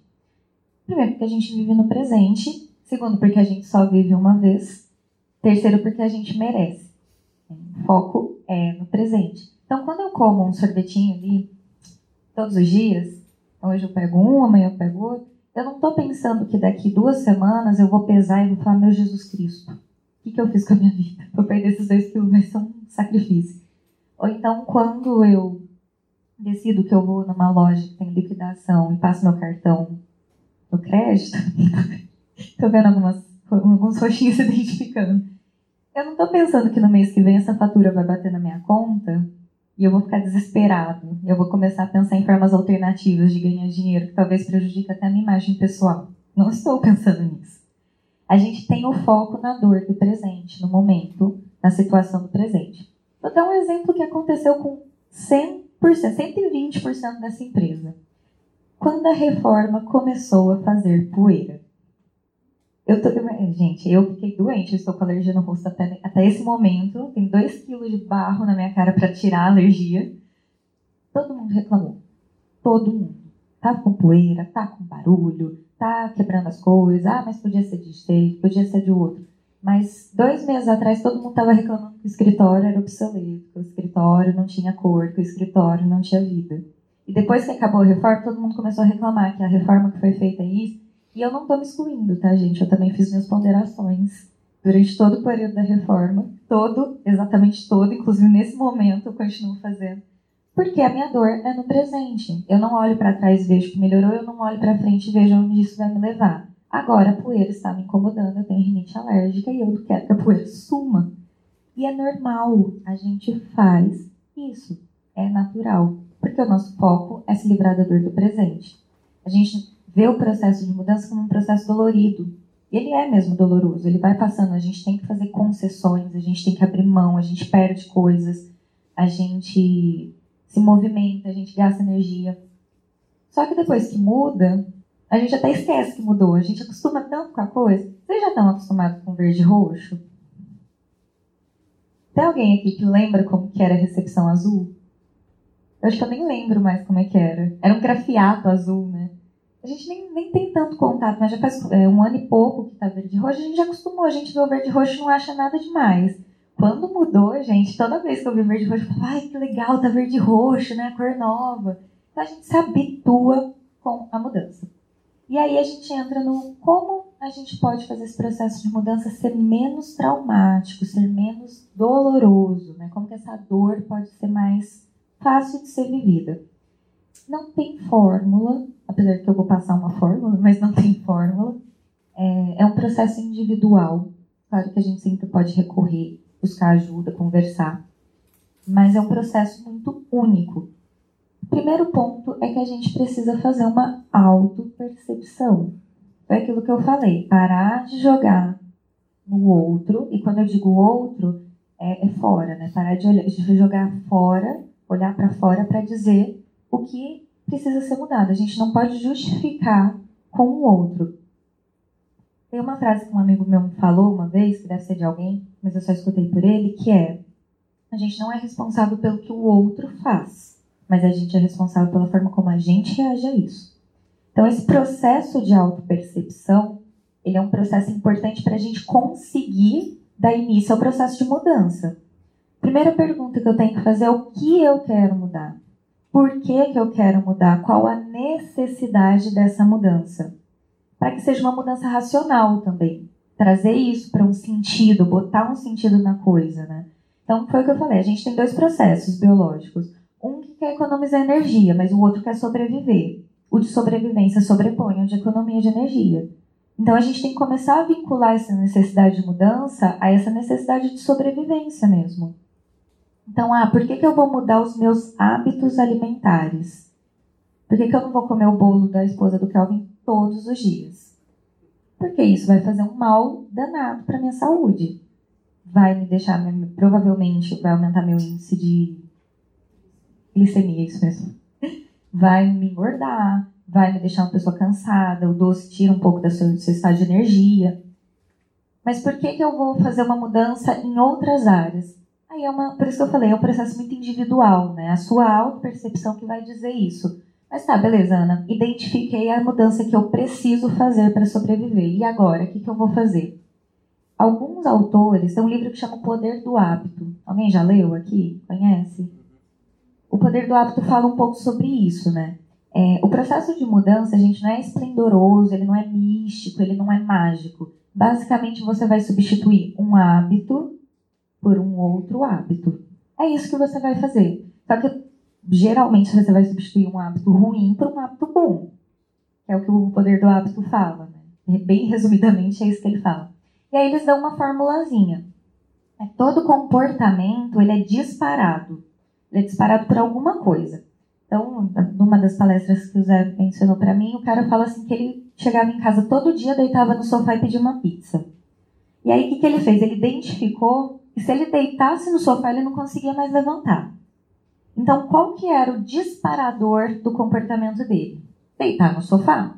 Primeiro, porque a gente vive no presente Segundo, porque a gente só vive uma vez. Terceiro, porque a gente merece. O foco é no presente. Então, quando eu como um sorvetinho ali, todos os dias, hoje eu pego um, amanhã eu pego outro, eu não estou pensando que daqui duas semanas eu vou pesar e vou falar, meu Jesus Cristo, o que, que eu fiz com a minha vida? Vou perder esses dois quilos, vai ser um sacrifício. Ou então, quando eu decido que eu vou numa loja que tem liquidação e passo meu cartão no crédito, Tô vendo algumas, alguns roxinhos se identificando. Eu não tô pensando que no mês que vem essa fatura vai bater na minha conta e eu vou ficar desesperado. Eu vou começar a pensar em formas alternativas de ganhar dinheiro que talvez prejudique até a minha imagem pessoal. Não estou pensando nisso. A gente tem o foco na dor do presente, no momento, na situação do presente. Vou dar um exemplo que aconteceu com 100%, 120% dessa empresa. Quando a reforma começou a fazer poeira. Eu tô, gente, eu fiquei doente, eu estou com alergia no rosto até, até esse momento. Tem 2 quilos de barro na minha cara para tirar a alergia. Todo mundo reclamou. Todo mundo. Tá com poeira, tá com barulho, tá quebrando as coisas. Ah, mas podia ser de jeito, podia ser de outro. Mas dois meses atrás todo mundo estava reclamando que o escritório era obsoleto, que o escritório não tinha cor, que o escritório não tinha vida. E depois que acabou a reforma, todo mundo começou a reclamar que a reforma que foi feita aí e eu não estou me excluindo, tá, gente? Eu também fiz minhas ponderações durante todo o período da reforma. Todo, exatamente todo, inclusive nesse momento eu continuo fazendo. Porque a minha dor é no presente. Eu não olho para trás e vejo que melhorou, eu não olho para frente e vejo onde isso vai me levar. Agora a poeira está me incomodando, eu tenho rinite alérgica e eu quero que a poeira suma. E é normal, a gente faz isso. É natural. Porque o nosso foco é se livrar da dor do presente. A gente vê o processo de mudança como um processo dolorido. E ele é mesmo doloroso, ele vai passando, a gente tem que fazer concessões, a gente tem que abrir mão, a gente perde coisas, a gente se movimenta, a gente gasta energia. Só que depois que muda, a gente até esquece que mudou, a gente acostuma tanto com a coisa. Vocês já estão acostumados com verde e roxo? Tem alguém aqui que lembra como que era a recepção azul? Eu acho que eu nem lembro mais como é que era. Era um grafiato azul, né? A gente nem, nem tem tanto contato, mas já faz é, um ano e pouco que tá verde roxo, a gente já acostumou, a gente vê o verde roxo não acha nada demais. Quando mudou, gente, toda vez que eu vi verde roxo, eu ai, que legal, tá verde roxo, né, cor nova. Então a gente se habitua com a mudança. E aí a gente entra no como a gente pode fazer esse processo de mudança ser menos traumático, ser menos doloroso, né? Como que essa dor pode ser mais fácil de ser vivida. Não tem fórmula, apesar que eu vou passar uma fórmula, mas não tem fórmula. É, é um processo individual. Claro que a gente sempre pode recorrer, buscar ajuda, conversar. Mas é um processo muito único. O primeiro ponto é que a gente precisa fazer uma autopercepção. Foi aquilo que eu falei, parar de jogar no outro, e quando eu digo outro, é, é fora, né? Parar de, olhar, de jogar fora, olhar para fora para dizer o que precisa ser mudado. A gente não pode justificar com o outro. Tem uma frase que um amigo meu me falou uma vez, que deve ser de alguém, mas eu só escutei por ele, que é: a gente não é responsável pelo que o outro faz, mas a gente é responsável pela forma como a gente reage a isso. Então, esse processo de autopercepção, ele é um processo importante para a gente conseguir dar início ao processo de mudança. Primeira pergunta que eu tenho que fazer é o que eu quero mudar? Por que, que eu quero mudar? Qual a necessidade dessa mudança? Para que seja uma mudança racional também. Trazer isso para um sentido, botar um sentido na coisa, né? Então, foi o que eu falei. A gente tem dois processos biológicos. Um que quer economizar energia, mas o outro quer sobreviver. O de sobrevivência sobrepõe o de economia de energia. Então, a gente tem que começar a vincular essa necessidade de mudança a essa necessidade de sobrevivência mesmo. Então, ah, por que, que eu vou mudar os meus hábitos alimentares? Por que, que eu não vou comer o bolo da esposa do Kelvin todos os dias? Porque isso vai fazer um mal danado para minha saúde. Vai me deixar, provavelmente, vai aumentar meu índice de glicemia, isso mesmo. Vai me engordar, vai me deixar uma pessoa cansada, o doce tira um pouco do seu, do seu estado de energia. Mas por que, que eu vou fazer uma mudança em outras áreas? Aí é uma, por isso que eu falei, é um processo muito individual, né? A sua auto-percepção que vai dizer isso. Mas tá, beleza, Ana. Identifiquei a mudança que eu preciso fazer para sobreviver. E agora, o que, que eu vou fazer? Alguns autores, tem um livro que chama O Poder do Hábito. Alguém já leu aqui? Conhece? O Poder do Hábito fala um pouco sobre isso, né? É, o processo de mudança, gente, não é esplendoroso, ele não é místico, ele não é mágico. Basicamente, você vai substituir um hábito por um outro hábito. É isso que você vai fazer. Só que geralmente você vai substituir um hábito ruim por um hábito bom. É o que o poder do hábito fala. Né? Bem resumidamente é isso que ele fala. E aí eles dão uma formulazinha. É, todo comportamento ele é disparado. Ele é disparado por alguma coisa. Então, numa das palestras que o Zé mencionou para mim, o cara fala assim que ele chegava em casa todo dia, deitava no sofá e pedia uma pizza. E aí o que, que ele fez? Ele identificou e se ele deitasse no sofá, ele não conseguia mais levantar. Então, qual que era o disparador do comportamento dele? Deitar no sofá.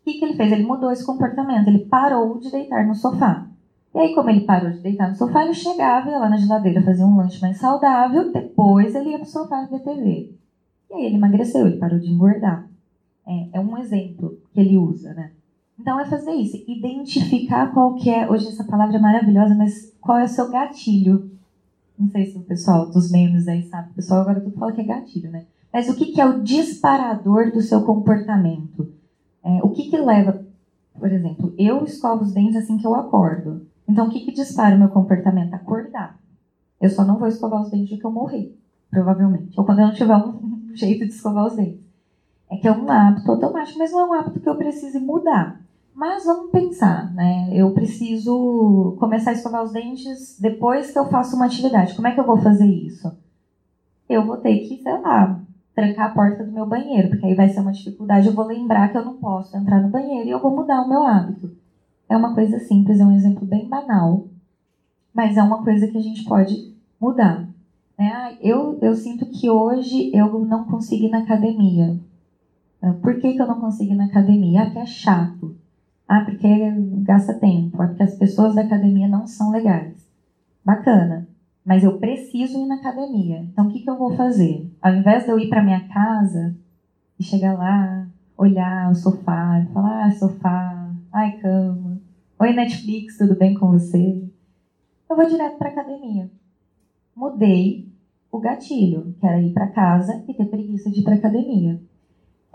O que, que ele fez? Ele mudou esse comportamento. Ele parou de deitar no sofá. E aí, como ele parou de deitar no sofá, ele chegava, ia lá na geladeira fazer um lanche mais saudável, depois ele ia pro sofá ver TV. E aí ele emagreceu, ele parou de engordar. É, é um exemplo que ele usa, né? Então é fazer isso, identificar qual que é, hoje essa palavra é maravilhosa, mas qual é o seu gatilho? Não sei se o pessoal dos memes aí sabe, o pessoal agora tudo fala que é gatilho, né? Mas o que, que é o disparador do seu comportamento? É, o que que leva, por exemplo, eu escovo os dentes assim que eu acordo. Então o que que dispara o meu comportamento? Acordar. Eu só não vou escovar os dentes de eu morrer, provavelmente. Ou quando eu não tiver um jeito de escovar os dentes. É que é um hábito automático, mas não é um hábito que eu precise mudar. Mas vamos pensar, né? Eu preciso começar a escovar os dentes depois que eu faço uma atividade. Como é que eu vou fazer isso? Eu vou ter que, sei lá, trancar a porta do meu banheiro, porque aí vai ser uma dificuldade. Eu vou lembrar que eu não posso entrar no banheiro e eu vou mudar o meu hábito. É uma coisa simples, é um exemplo bem banal, mas é uma coisa que a gente pode mudar. Né? Eu, eu sinto que hoje eu não consigo ir na academia. Por que, que eu não consigo ir na academia? Ah, porque é chato. Ah, porque gasta tempo. Ah, porque as pessoas da academia não são legais. Bacana. Mas eu preciso ir na academia. Então, o que, que eu vou fazer? Ao invés de eu ir para minha casa e chegar lá, olhar o sofá, falar, ah, sofá, ai, cama, oi, Netflix, tudo bem com você? Eu vou direto para academia. Mudei o gatilho, que era ir para casa e ter preguiça de ir para academia.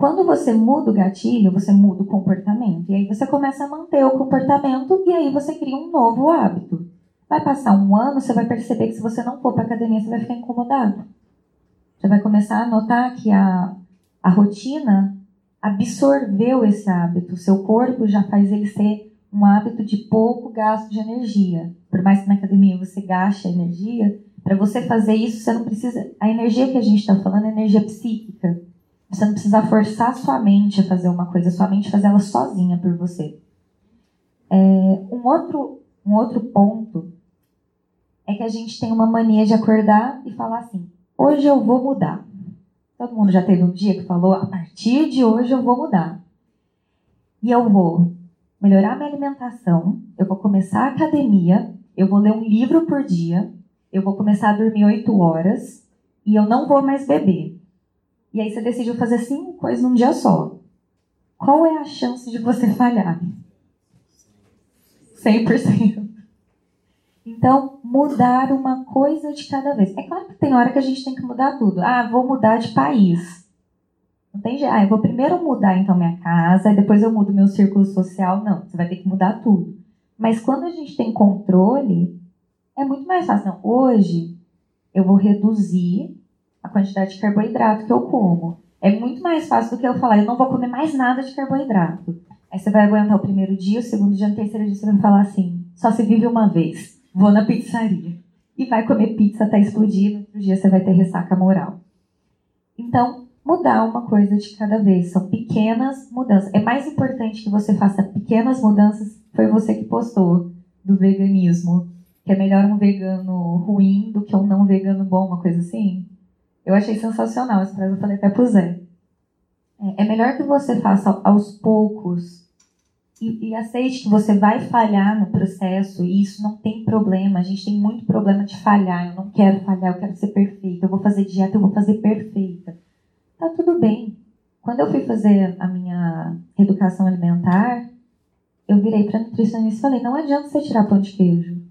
Quando você muda o gatilho, você muda o comportamento. E aí você começa a manter o comportamento e aí você cria um novo hábito. Vai passar um ano, você vai perceber que se você não for para academia, você vai ficar incomodado. Você vai começar a notar que a, a rotina absorveu esse hábito. Seu corpo já faz ele ser um hábito de pouco gasto de energia. Por mais que na academia você gaste energia, para você fazer isso, você não precisa. A energia que a gente está falando é energia psíquica. Você não precisa forçar sua mente a fazer uma coisa, sua mente fazer ela sozinha por você. É, um, outro, um outro ponto é que a gente tem uma mania de acordar e falar assim: hoje eu vou mudar. Todo mundo já teve um dia que falou: a partir de hoje eu vou mudar. E eu vou melhorar minha alimentação, eu vou começar a academia, eu vou ler um livro por dia, eu vou começar a dormir oito horas e eu não vou mais beber. E aí você decidiu fazer cinco coisas num dia só. Qual é a chance de você falhar? 100%. Então, mudar uma coisa de cada vez. É claro que tem hora que a gente tem que mudar tudo. Ah, vou mudar de país. Não tem jeito. Ah, eu vou primeiro mudar então minha casa, e depois eu mudo meu círculo social. Não, você vai ter que mudar tudo. Mas quando a gente tem controle, é muito mais fácil. Não, hoje eu vou reduzir a quantidade de carboidrato que eu como. É muito mais fácil do que eu falar, eu não vou comer mais nada de carboidrato. Aí você vai aguentar o primeiro dia, o segundo dia, o terceiro dia, você vai falar assim: só se vive uma vez. Vou na pizzaria. E vai comer pizza até explodir, no outro dia você vai ter ressaca moral. Então, mudar uma coisa de cada vez. São pequenas mudanças. É mais importante que você faça pequenas mudanças. Foi você que postou do veganismo. Que é melhor um vegano ruim do que um não vegano bom, uma coisa assim. Eu achei sensacional essa frase, eu falei até pro Zé. É, é melhor que você faça aos poucos e, e, aceite que você vai falhar no processo e isso não tem problema. A gente tem muito problema de falhar. Eu não quero falhar, eu quero ser perfeita. Eu vou fazer dieta, eu vou fazer perfeita. Tá tudo bem. Quando eu fui fazer a minha educação alimentar, eu virei para nutricionista e falei: não adianta você tirar pão de queijo.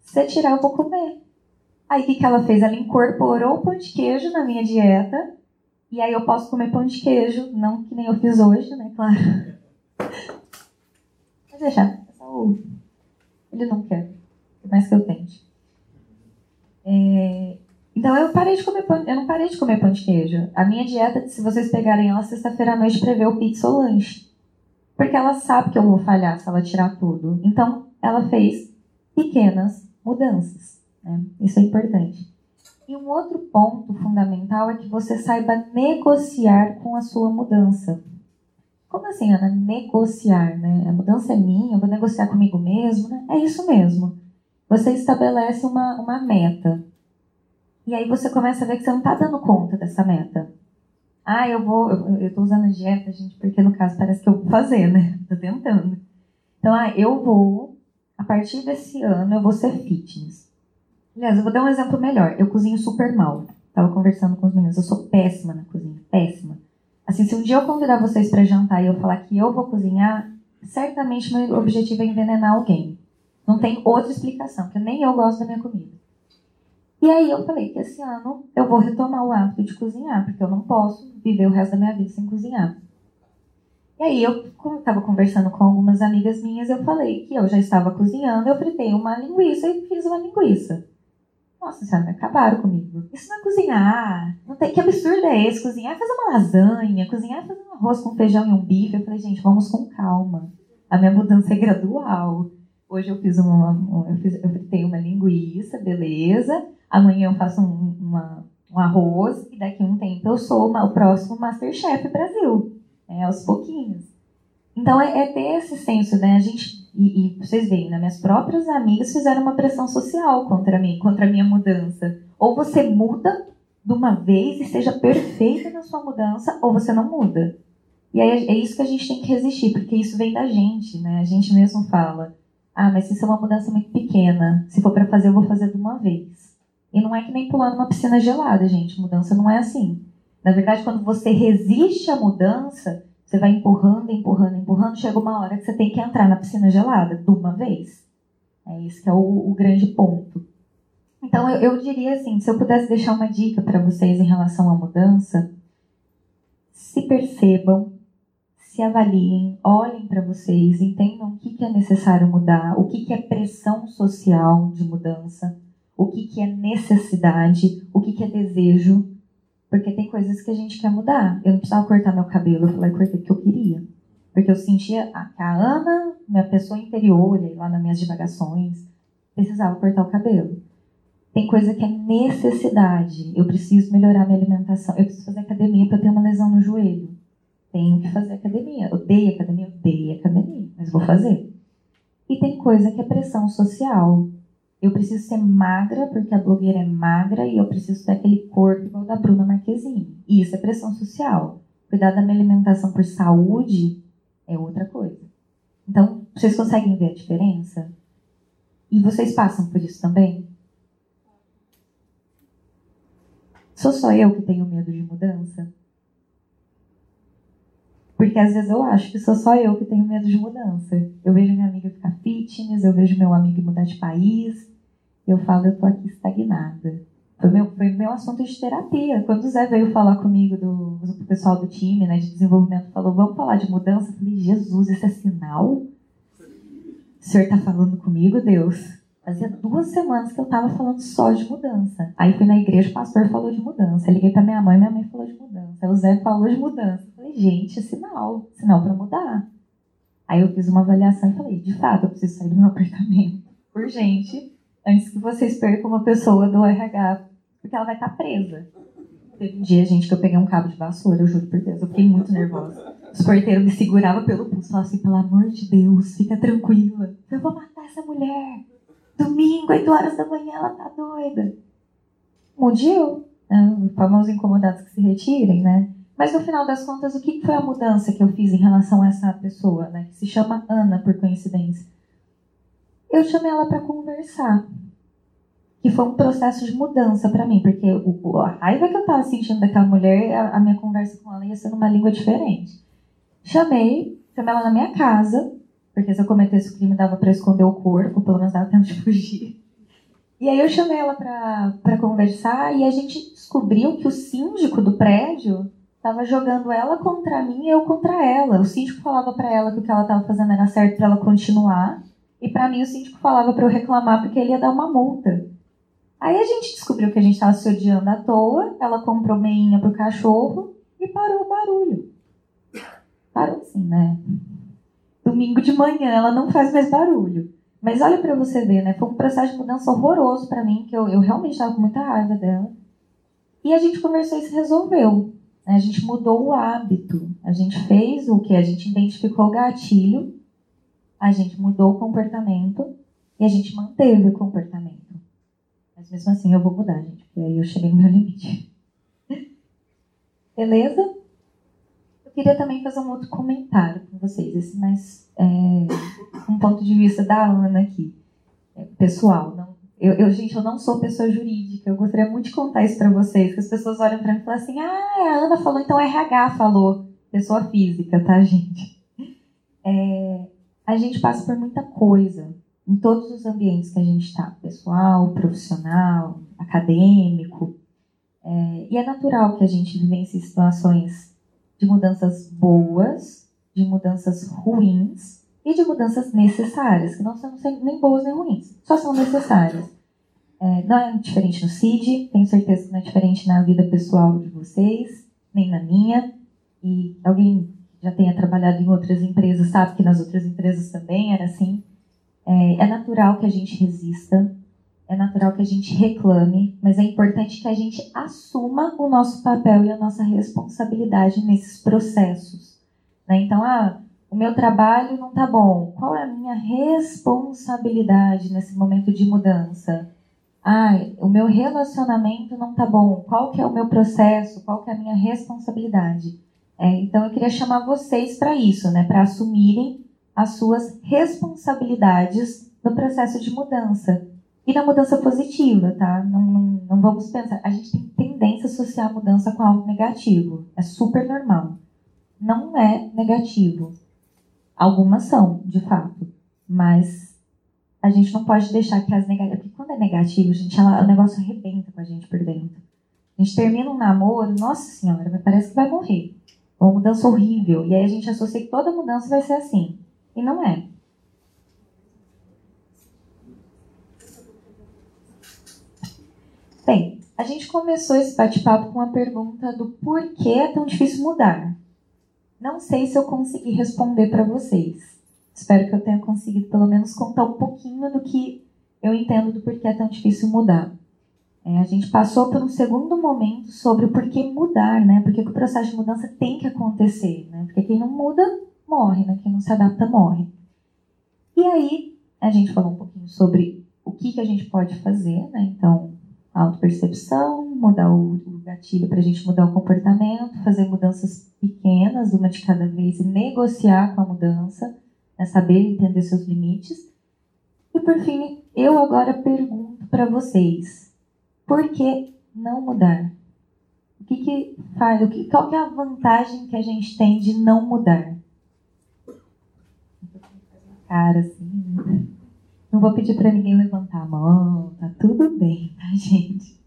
Se você tirar, eu vou comer. Aí o que, que ela fez? Ela incorporou o pão de queijo na minha dieta. E aí eu posso comer pão de queijo, não que nem eu fiz hoje, né? Claro. Mas. É só Ele não quer. Por mais que eu tente. É... Então eu parei de comer pão, eu não parei de comer pão de queijo. A minha dieta, se vocês pegarem ela sexta-feira à noite, prevê o pizza ou lanche. Porque ela sabe que eu vou falhar se ela tirar tudo. Então ela fez pequenas mudanças. Né? Isso é importante. E um outro ponto fundamental é que você saiba negociar com a sua mudança. Como assim, Ana? Negociar, né? A mudança é minha, eu vou negociar comigo mesmo, né? É isso mesmo. Você estabelece uma, uma meta. E aí você começa a ver que você não está dando conta dessa meta. Ah, eu vou. Eu, estou usando dieta, gente, porque no caso parece que eu vou fazer, né? Tô tentando. Então, ah, eu vou, a partir desse ano, eu vou ser fitness. Aliás, eu vou dar um exemplo melhor. Eu cozinho super mal. Tava conversando com os meninos. Eu sou péssima na cozinha. Péssima. Assim, se um dia eu convidar vocês para jantar e eu falar que eu vou cozinhar, certamente meu objetivo é envenenar alguém. Não tem outra explicação, porque nem eu gosto da minha comida. E aí eu falei que esse ano eu vou retomar o hábito de cozinhar, porque eu não posso viver o resto da minha vida sem cozinhar. E aí eu estava conversando com algumas amigas minhas, eu falei que eu já estava cozinhando, eu fritei uma linguiça e fiz uma linguiça. Nossa senhora, acabaram comigo. Isso não é cozinhar. Não tem, que absurdo é esse? Cozinhar é fazer uma lasanha, cozinhar é fazer um arroz com feijão e um bife. Eu falei, gente, vamos com calma. A minha mudança é gradual. Hoje eu fiz uma. eu, fiz, eu fritei uma linguiça, beleza. Amanhã eu faço um, uma, um arroz e daqui a um tempo eu sou uma, o próximo Masterchef Brasil. É, aos pouquinhos. Então é, é ter esse senso, né? A gente e, e, vocês veem, né, minhas próprias amigas fizeram uma pressão social contra mim, contra a minha mudança. Ou você muda de uma vez e seja perfeita na sua mudança, ou você não muda. E aí é isso que a gente tem que resistir, porque isso vem da gente, né? A gente mesmo fala: ah, mas isso é uma mudança muito pequena. Se for para fazer, eu vou fazer de uma vez. E não é que nem pular numa piscina gelada, gente. Mudança não é assim. Na verdade, quando você resiste à mudança, você vai empurrando, empurrando, empurrando, chega uma hora que você tem que entrar na piscina gelada de uma vez. É isso que é o, o grande ponto. Então eu, eu, diria assim, se eu pudesse deixar uma dica para vocês em relação à mudança, se percebam, se avaliem, olhem para vocês, entendam o que, que é necessário mudar, o que, que é pressão social de mudança, o que, que é necessidade, o que, que é desejo porque tem coisas que a gente quer mudar. Eu não precisava cortar meu cabelo, eu falei, cortei porque eu queria. Porque eu sentia que a Ana, minha pessoa interior, lá nas minhas divagações, precisava cortar o cabelo. Tem coisa que é necessidade. Eu preciso melhorar minha alimentação. Eu preciso fazer academia porque eu tenho uma lesão no joelho. Tenho que fazer academia. Odeio academia, odeio academia, mas vou fazer. E tem coisa que é pressão social. Eu preciso ser magra porque a blogueira é magra e eu preciso ter aquele corpo igual da Bruna Marquezine. E isso é pressão social. Cuidar da minha alimentação por saúde é outra coisa. Então, vocês conseguem ver a diferença? E vocês passam por isso também? Sou só eu que tenho medo de mudança? Porque às vezes eu acho que sou só eu que tenho medo de mudança. Eu vejo minha amiga ficar fitness, eu vejo meu amigo mudar de país, eu falo, eu tô aqui estagnada. Foi meu, foi meu assunto de terapia. Quando o Zé veio falar comigo, do, do pessoal do time, né, de desenvolvimento, falou, vamos falar de mudança. Eu falei, Jesus, isso é sinal? O senhor está falando comigo, Deus? Fazia duas semanas que eu estava falando só de mudança. Aí fui na igreja, o pastor falou de mudança. Eu liguei para minha mãe, minha mãe falou de mudança. O Zé falou de mudança. Falei, gente, é sinal, sinal para mudar. Aí eu fiz uma avaliação e falei, de fato, eu preciso sair do meu apartamento, urgente, antes que vocês percam uma pessoa do RH porque ela vai estar presa. Teve um dia, gente, que eu peguei um cabo de vassoura, eu juro por Deus, eu fiquei muito nervosa. Os porteiros me seguravam pelo pulso, falavam assim, pelo amor de Deus, fica tranquila. Eu vou matar essa mulher. Domingo, 8 horas da manhã, ela tá doida. Mundial, né? os famosos incomodados que se retirem, né? Mas no final das contas, o que foi a mudança que eu fiz em relação a essa pessoa, né? Que se chama Ana, por coincidência. Eu chamei ela para conversar que foi um processo de mudança para mim, porque o, a raiva que eu tava sentindo daquela mulher, a, a, minha conversa com ela ia ser numa língua diferente. Chamei, chamei ela na minha casa, porque se eu cometesse o crime dava para esconder o corpo, pelo menos dava tempo de fugir. E aí eu chamei ela para conversar e a gente descobriu que o síndico do prédio estava jogando ela contra mim e eu contra ela. O síndico falava para ela que o que ela estava fazendo era certo para ela continuar, e para mim o síndico falava para eu reclamar porque ele ia dar uma multa. Aí a gente descobriu que a gente estava se odiando à toa, ela comprou meinha pro cachorro e parou o barulho. Parou assim, né? Domingo de manhã ela não faz mais barulho. Mas olha para você ver, né? Foi um processo de mudança horroroso para mim, que eu, eu realmente estava com muita raiva dela. E a gente conversou e se resolveu. A gente mudou o hábito. A gente fez o que? A gente identificou o gatilho, a gente mudou o comportamento e a gente manteve o comportamento. Mas mesmo assim eu vou mudar, gente, porque aí eu cheguei no meu limite. Beleza? Eu queria também fazer um outro comentário com vocês, esse mais é, um ponto de vista da Ana aqui, é, pessoal. Não, eu, eu, gente, eu não sou pessoa jurídica, eu gostaria muito de contar isso para vocês, que as pessoas olham para mim e falam assim, ah, a Ana falou, então RH falou, pessoa física, tá, gente? É, a gente passa por muita coisa em todos os ambientes que a gente está, pessoal, profissional, acadêmico. É, e é natural que a gente vivencie situações de mudanças boas, de mudanças ruins e de mudanças necessárias, que não são nem boas nem ruins, só são necessárias. É, não é diferente no CID, tenho certeza que não é diferente na vida pessoal de vocês, nem na minha. E alguém já tenha trabalhado em outras empresas sabe que nas outras empresas também era assim. É, é natural que a gente resista, é natural que a gente reclame, mas é importante que a gente assuma o nosso papel e a nossa responsabilidade nesses processos. Né? Então, ah, o meu trabalho não está bom. Qual é a minha responsabilidade nesse momento de mudança? Ah, o meu relacionamento não está bom. Qual que é o meu processo? Qual que é a minha responsabilidade? É, então, eu queria chamar vocês para isso, né? Para assumirem as suas responsabilidades no processo de mudança. E na mudança positiva, tá? Não, não, não vamos pensar. A gente tem tendência a associar a mudança com algo negativo. É super normal. Não é negativo. Algumas são, de fato. Mas a gente não pode deixar que as negativas. Porque quando é negativo, gente, ela, o negócio arrebenta com a gente por dentro. A gente termina um namoro, nossa senhora, parece que vai morrer. Uma mudança horrível. E aí a gente associa que toda mudança vai ser assim. E não é. Bem, a gente começou esse bate-papo com a pergunta do porquê é tão difícil mudar. Não sei se eu consegui responder para vocês. Espero que eu tenha conseguido pelo menos contar um pouquinho do que eu entendo do porquê é tão difícil mudar. É, a gente passou por um segundo momento sobre o porquê mudar, né? Porque o processo de mudança tem que acontecer, né? Porque quem não muda morre, né? Quem não se adapta morre. E aí a gente falou um pouquinho sobre o que, que a gente pode fazer, né? Então, autopercepção, mudar o, gatilho para a gente mudar o comportamento, fazer mudanças pequenas, uma de cada vez, e negociar com a mudança, né? saber entender seus limites. E por fim, eu agora pergunto para vocês: por que não mudar? O que, que faz? O que, qual que é a vantagem que a gente tem de não mudar? cara, assim. Não vou pedir para ninguém levantar a mão, tá tudo bem, tá, gente?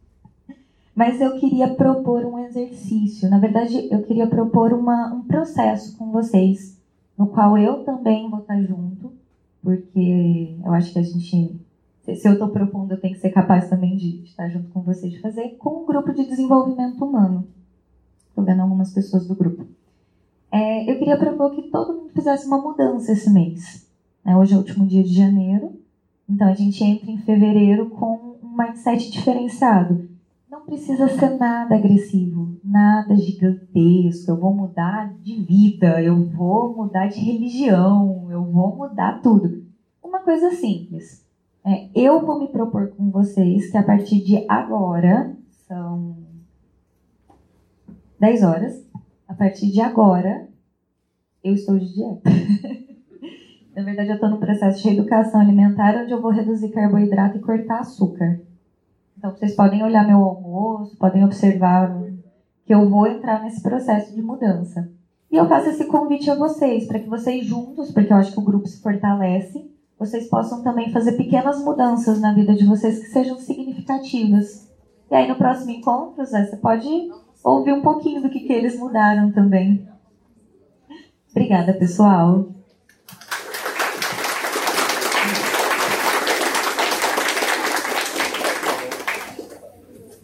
Mas eu queria propor um exercício. Na verdade, eu queria propor uma, um processo com vocês, no qual eu também vou estar junto, porque eu acho que a gente, se eu estou propondo, eu tenho que ser capaz também de estar junto com vocês, de fazer com um grupo de desenvolvimento humano. Estou vendo algumas pessoas do grupo. É, eu queria propor que todo mundo fizesse uma mudança esse mês. Né? Hoje é o último dia de janeiro, então a gente entra em fevereiro com um mindset diferenciado. Não precisa ser nada agressivo, nada gigantesco. Eu vou mudar de vida, eu vou mudar de religião, eu vou mudar tudo. Uma coisa simples. É, eu vou me propor com vocês que a partir de agora, são 10 horas, a partir de agora, eu estou de dieta. Na verdade, eu estou no processo de reeducação alimentar, onde eu vou reduzir carboidrato e cortar açúcar. Então, vocês podem olhar meu almoço, podem observar que eu vou entrar nesse processo de mudança. E eu faço esse convite a vocês, para que vocês juntos, porque eu acho que o grupo se fortalece, vocês possam também fazer pequenas mudanças na vida de vocês que sejam significativas. E aí, no próximo encontro, Zé, você pode ouvir um pouquinho do que, que eles mudaram também. Obrigada, pessoal.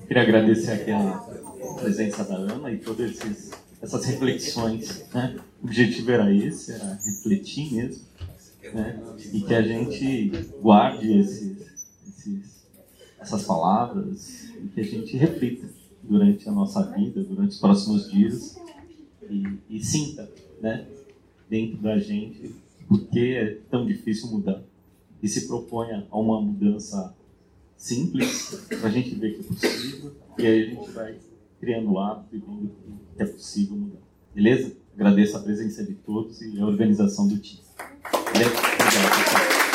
Queria agradecer aqui a presença da Ana e todas essas reflexões. Né? O objetivo era esse, era refletir mesmo. Né? E que a gente guarde esses, esses, essas palavras e que a gente reflita durante a nossa vida, durante os próximos dias e, e sinta né, dentro da gente por que é tão difícil mudar e se proponha a uma mudança simples para a gente ver que é possível e aí a gente vai criando hábito e vendo que é possível mudar. Beleza? Agradeço a presença de todos e a organização do time. Beleza? Obrigado, pessoal.